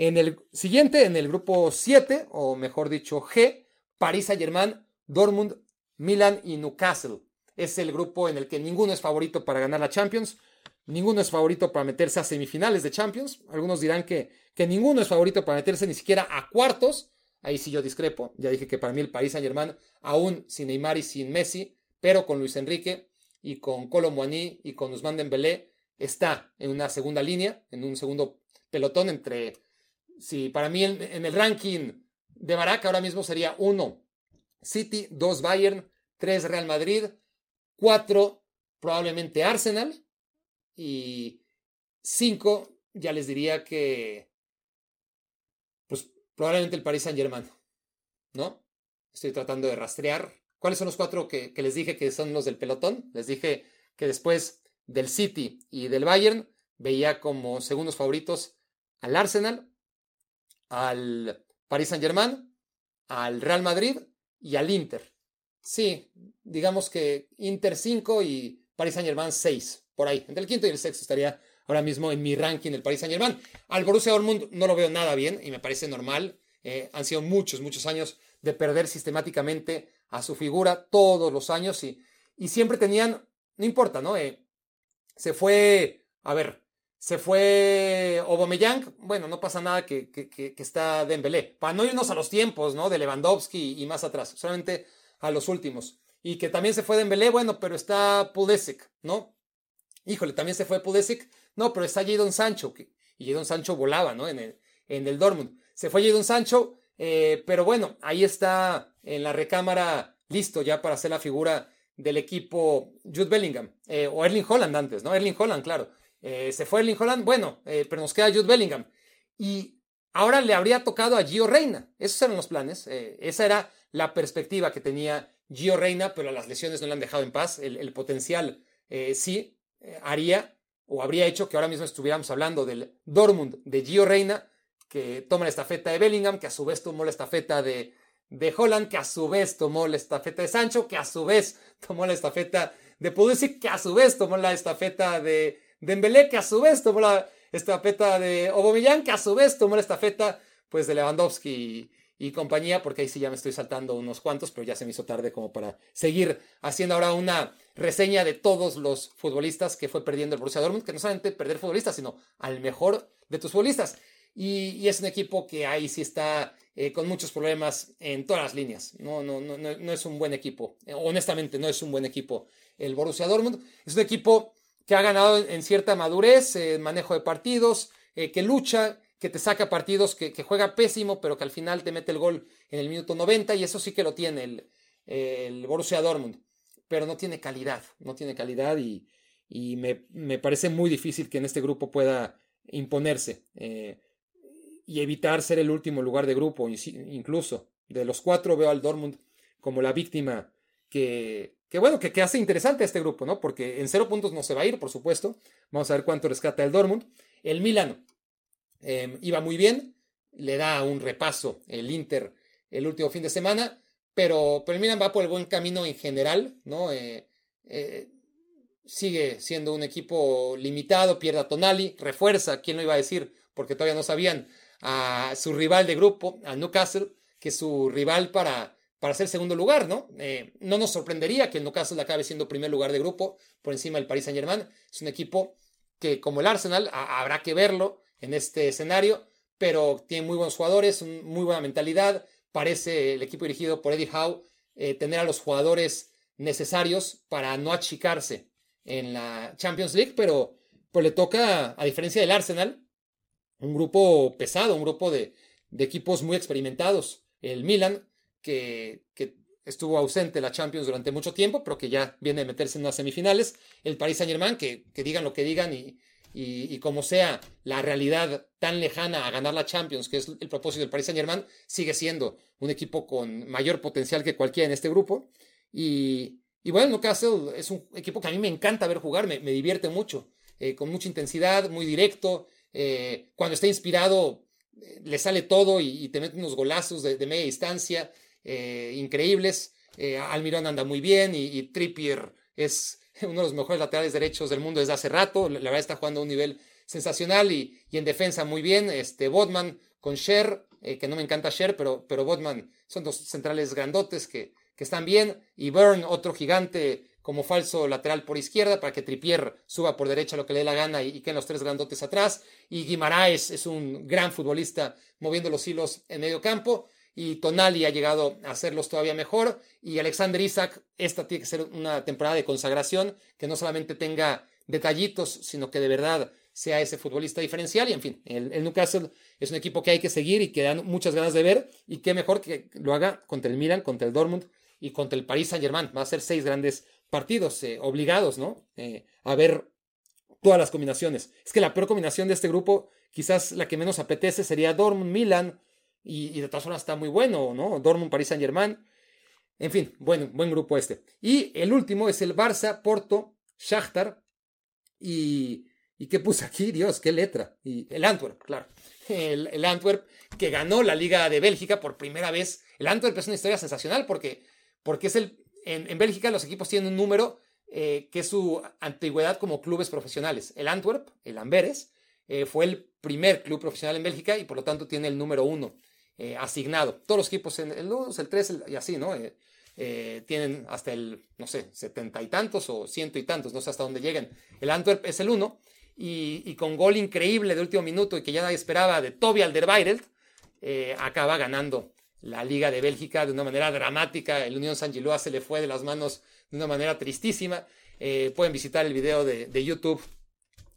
En el siguiente, en el grupo 7, o mejor dicho G, París Saint-Germain, Dortmund, Milan y Newcastle. Es el grupo en el que ninguno es favorito para ganar la Champions, ninguno es favorito para meterse a semifinales de Champions. Algunos dirán que, que ninguno es favorito para meterse ni siquiera a cuartos. Ahí sí yo discrepo. Ya dije que para mí el París Saint-Germain, aún sin Neymar y sin Messi, pero con Luis Enrique y con Colo y con Usman Dembélé está en una segunda línea, en un segundo pelotón entre, si para mí en, el ranking de Barack ahora mismo sería 1 City, 2 Bayern, 3 Real Madrid, 4 probablemente Arsenal y 5 ya les diría que pues probablemente el Paris Saint Germain, ¿no? Estoy tratando de rastrear ¿Cuáles son los cuatro que, les dije que son los del pelotón? Les dije que después del City y del Bayern veía como segundos favoritos al Arsenal, al Paris Saint Germain, al Real Madrid y al Inter. Sí, digamos que Inter 5 y Paris Saint Germain 6, por ahí. Entre el quinto y el sexto estaría ahora mismo en mi ranking el Paris Saint Germain. Al Borussia Dortmund no lo veo nada bien y me parece normal. Eh, han sido muchos, muchos años de perder sistemáticamente a su figura todos los años y, y siempre tenían, no importa, ¿no? Eh, se fue, a ver, se fue Aubameyang, bueno, no pasa nada que, que, está Dembélé, para no irnos a los tiempos, ¿no? De Lewandowski y más atrás, solamente a los últimos. Y que también se fue Dembélé, bueno, pero está Pulisic, ¿no? Híjole, también se fue Pulisic, no, pero está Jadon Sancho, que, y Jadon Sancho volaba, ¿no? En el, en el Dortmund. Se fue Jadon Sancho, eh, pero bueno, ahí está en la recámara listo ya para hacer la figura del equipo Jude Bellingham, o Erling Holland antes, ¿no? Erling Holland, claro. Se fue Erling Holland, bueno, pero nos queda Jude Bellingham. Y ahora le habría tocado a Gio Reina. Esos eran los planes. esa era la perspectiva que tenía Gio Reina, pero las lesiones no le han dejado en paz. El, potencial sí haría o habría hecho que ahora mismo estuviéramos hablando del Dortmund de Gio Reina, que toma la estafeta de Bellingham, que a su vez tomó la estafeta de, de Holland, que a su vez tomó la estafeta de Sancho, que a su vez tomó la estafeta de Pulisic, que a su vez tomó la estafeta de Dembélé, que a su vez tomó la estafeta de Aubameyang, que a su vez tomó la estafeta pues de Lewandowski y compañía, porque ahí sí ya me estoy saltando unos cuantos, pero ya se me hizo tarde como para seguir haciendo ahora una reseña de todos los futbolistas que fue perdiendo el Borussia Dortmund, que no solamente perder futbolistas, sino al mejor de tus futbolistas. Y, es un equipo que ahí sí está eh, con muchos problemas en todas las líneas. No, no, no, no, es un buen equipo. honestamente, no es un buen equipo el Borussia Dortmund. Es un equipo que ha ganado en, cierta madurez, en manejo de partidos, eh, que lucha, que te saca partidos, que, juega pésimo, pero que al final te mete el gol en el minuto 90 y eso sí que lo tiene el, el Borussia Dortmund, pero no tiene calidad, no tiene calidad y, me, parece muy difícil que en este grupo pueda imponerse eh, y evitar ser el último lugar de grupo, incluso. De los cuatro veo al Dortmund como la víctima que, que bueno, que, que, hace interesante este grupo, ¿no? Porque en cero puntos no se va a ir, por supuesto. Vamos a ver cuánto rescata el Dortmund. El Milano Em, iba muy bien, le da un repaso el Inter el último fin de semana, pero, pero el Milan va por el buen camino en general, ¿no? Eh, eh, sigue siendo un equipo limitado, pierde a Tonali, refuerza, ¿quién lo iba a decir? Porque todavía no sabían a su rival de grupo, a Newcastle, que su rival para, para ser segundo lugar, ¿no? Eh, no nos sorprendería que el Newcastle acabe siendo primer lugar de grupo por encima del Paris Saint Germain. Es un equipo que, como el Arsenal, habrá que verlo en este escenario, pero tiene muy buenos jugadores, muy buena mentalidad. Parece el equipo dirigido por Eddie Howe eh, tener a los jugadores necesarios para no achicarse en la Champions League, pero pues le toca, a diferencia del Arsenal, un grupo pesado, un grupo de, equipos muy experimentados. El Milan, que, estuvo ausente en la Champions durante mucho tiempo, pero que ya viene a meterse en las semifinales. El Paris Saint Germain, que, que digan lo que digan y, y, como sea la realidad tan lejana a ganar la Champions, que es el propósito del Paris Saint Germain, sigue siendo un equipo con mayor potencial que cualquiera en este grupo. Y, y bueno, Newcastle es un equipo que a mí me encanta ver jugar, me, divierte mucho, eh, con mucha intensidad, muy directo. Eh, cuando está inspirado, eh, le sale todo y, te mete unos golazos de, media distancia increíbles. Almirón anda muy bien y, y Trippier es uno de los mejores laterales derechos del mundo desde hace rato. La verdad está jugando a un nivel sensacional y, en defensa muy bien. Este Bodman con Sher, eh, que no me encanta Sher, pero, pero Bodman son dos centrales grandotes que, que están bien. Y Byrne, otro gigante como falso lateral por izquierda para que Tripier suba por derecha lo que le dé la gana y, y queden los tres grandotes atrás. Y Guimaraes es un gran futbolista moviendo los hilos en medio campo y Tonali ha llegado a hacerlos todavía mejor y Alexander Isaac, esta tiene que ser una temporada de consagración que no solamente tenga detallitos, sino que de verdad sea ese futbolista diferencial y en fin, el, Newcastle es un equipo que hay que seguir y que dan muchas ganas de ver y qué mejor que lo haga contra el Milan, contra el Dortmund y contra el Paris Saint Germain. Va a ser seis grandes partidos eh, obligados, ¿no? Eh, a ver todas las combinaciones. Es que la peor combinación de este grupo, quizás la que menos apetece sería Dortmund, Milan, y, de todas formas está muy bueno, ¿no? Dortmund, Paris Saint Germain. En fin, buen, buen grupo este. Y el último es el Barça, Porto, Shakhtar y... ¿Y qué puse aquí? Dios, qué letra. Y el Antwerp, claro. El, Antwerp que ganó la Liga de Bélgica por primera vez. El Antwerp es una historia sensacional porque, porque es el, en, Bélgica los equipos tienen un número eh, que es su antigüedad como clubes profesionales. El Antwerp, el Amberes, eh, fue el primer club profesional en Bélgica y por lo tanto tiene el número uno. Eh, asignado. Todos los equipos, en el 2, el 3 y así, ¿no? Eh, eh, tienen hasta el, no sé, setenta y tantos o ciento y tantos, no sé hasta dónde lleguen. El Antwerp es el 1 y, con gol increíble de último minuto y que ya nadie esperaba de Toby Alderweireld, acaba ganando la Liga de Bélgica de una manera dramática. El Unión San se le fue de las manos de una manera tristísima. pueden visitar el video de, YouTube.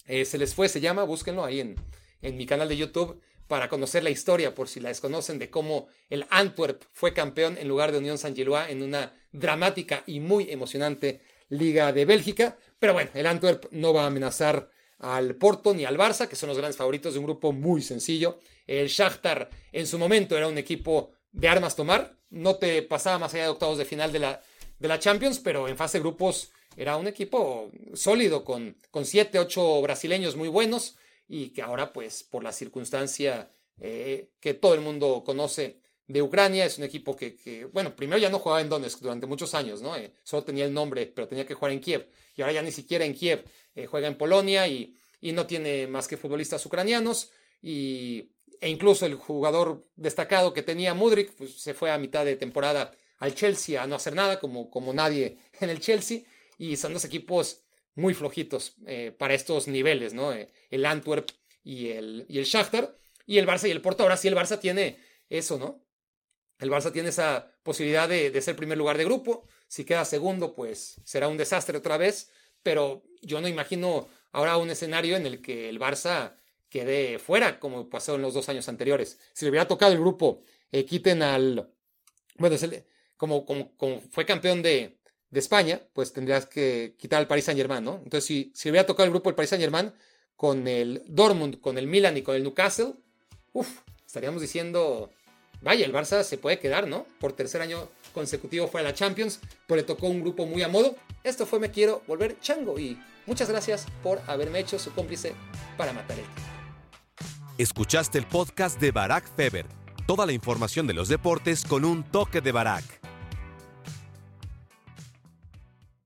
se les fue, se llama, búsquenlo ahí en, en mi canal de YouTube para conocer la historia, por si la desconocen, de cómo el Antwerp fue campeón en lugar de Unión San Gilois en una dramática y muy emocionante Liga de Bélgica. Pero bueno, el Antwerp no va a amenazar al Porto ni al Barça, que son los grandes favoritos de un grupo muy sencillo. El Shakhtar en su momento era un equipo de armas tomar, no te pasaba más allá de octavos de final de la, de la Champions, pero en fase de grupos era un equipo sólido con, con siete, ocho brasileños muy buenos y que ahora pues por la circunstancia eh, que todo el mundo conoce de Ucrania, es un equipo que, bueno, primero ya no jugaba en Donetsk durante muchos años, ¿no? Eh, solo tenía el nombre, pero tenía que jugar en Kiev y ahora ya ni siquiera en Kiev, eh, juega en Polonia y, y no tiene más que futbolistas ucranianos y, e incluso el jugador destacado que tenía Mudrik pues, se fue a mitad de temporada al Chelsea a no hacer nada, como, como nadie en el Chelsea, y son dos equipos muy flojitos eh, para estos niveles, ¿no? Eh, el Antwerp y el, y el Shakhtar, y el Barça y el Porto. Ahora sí, el Barça tiene eso, ¿no? El Barça tiene esa posibilidad de, de ser primer lugar de grupo. Si queda segundo, pues será un desastre otra vez, pero yo no imagino ahora un escenario en el que el Barça quede fuera, como pasó en los dos años anteriores. Si le hubiera tocado el grupo, eh, quiten al. Bueno, como, como, como, fue campeón de, de, España, pues tendrías que quitar al Paris Saint Germain, ¿no? Entonces, si, si hubiera tocado el grupo el Paris Saint Germain con el Dortmund, con el Milan y con el Newcastle, uff, estaríamos diciendo. Vaya, el Barça se puede quedar, ¿no? Por tercer año consecutivo fue a la Champions, pero le tocó un grupo muy a modo. Esto fue Me Quiero Volver Chango y muchas gracias por haberme hecho su cómplice para matar el tiempo. Escuchaste el podcast de Barack Feber. Toda la información de los deportes con un toque de Barack.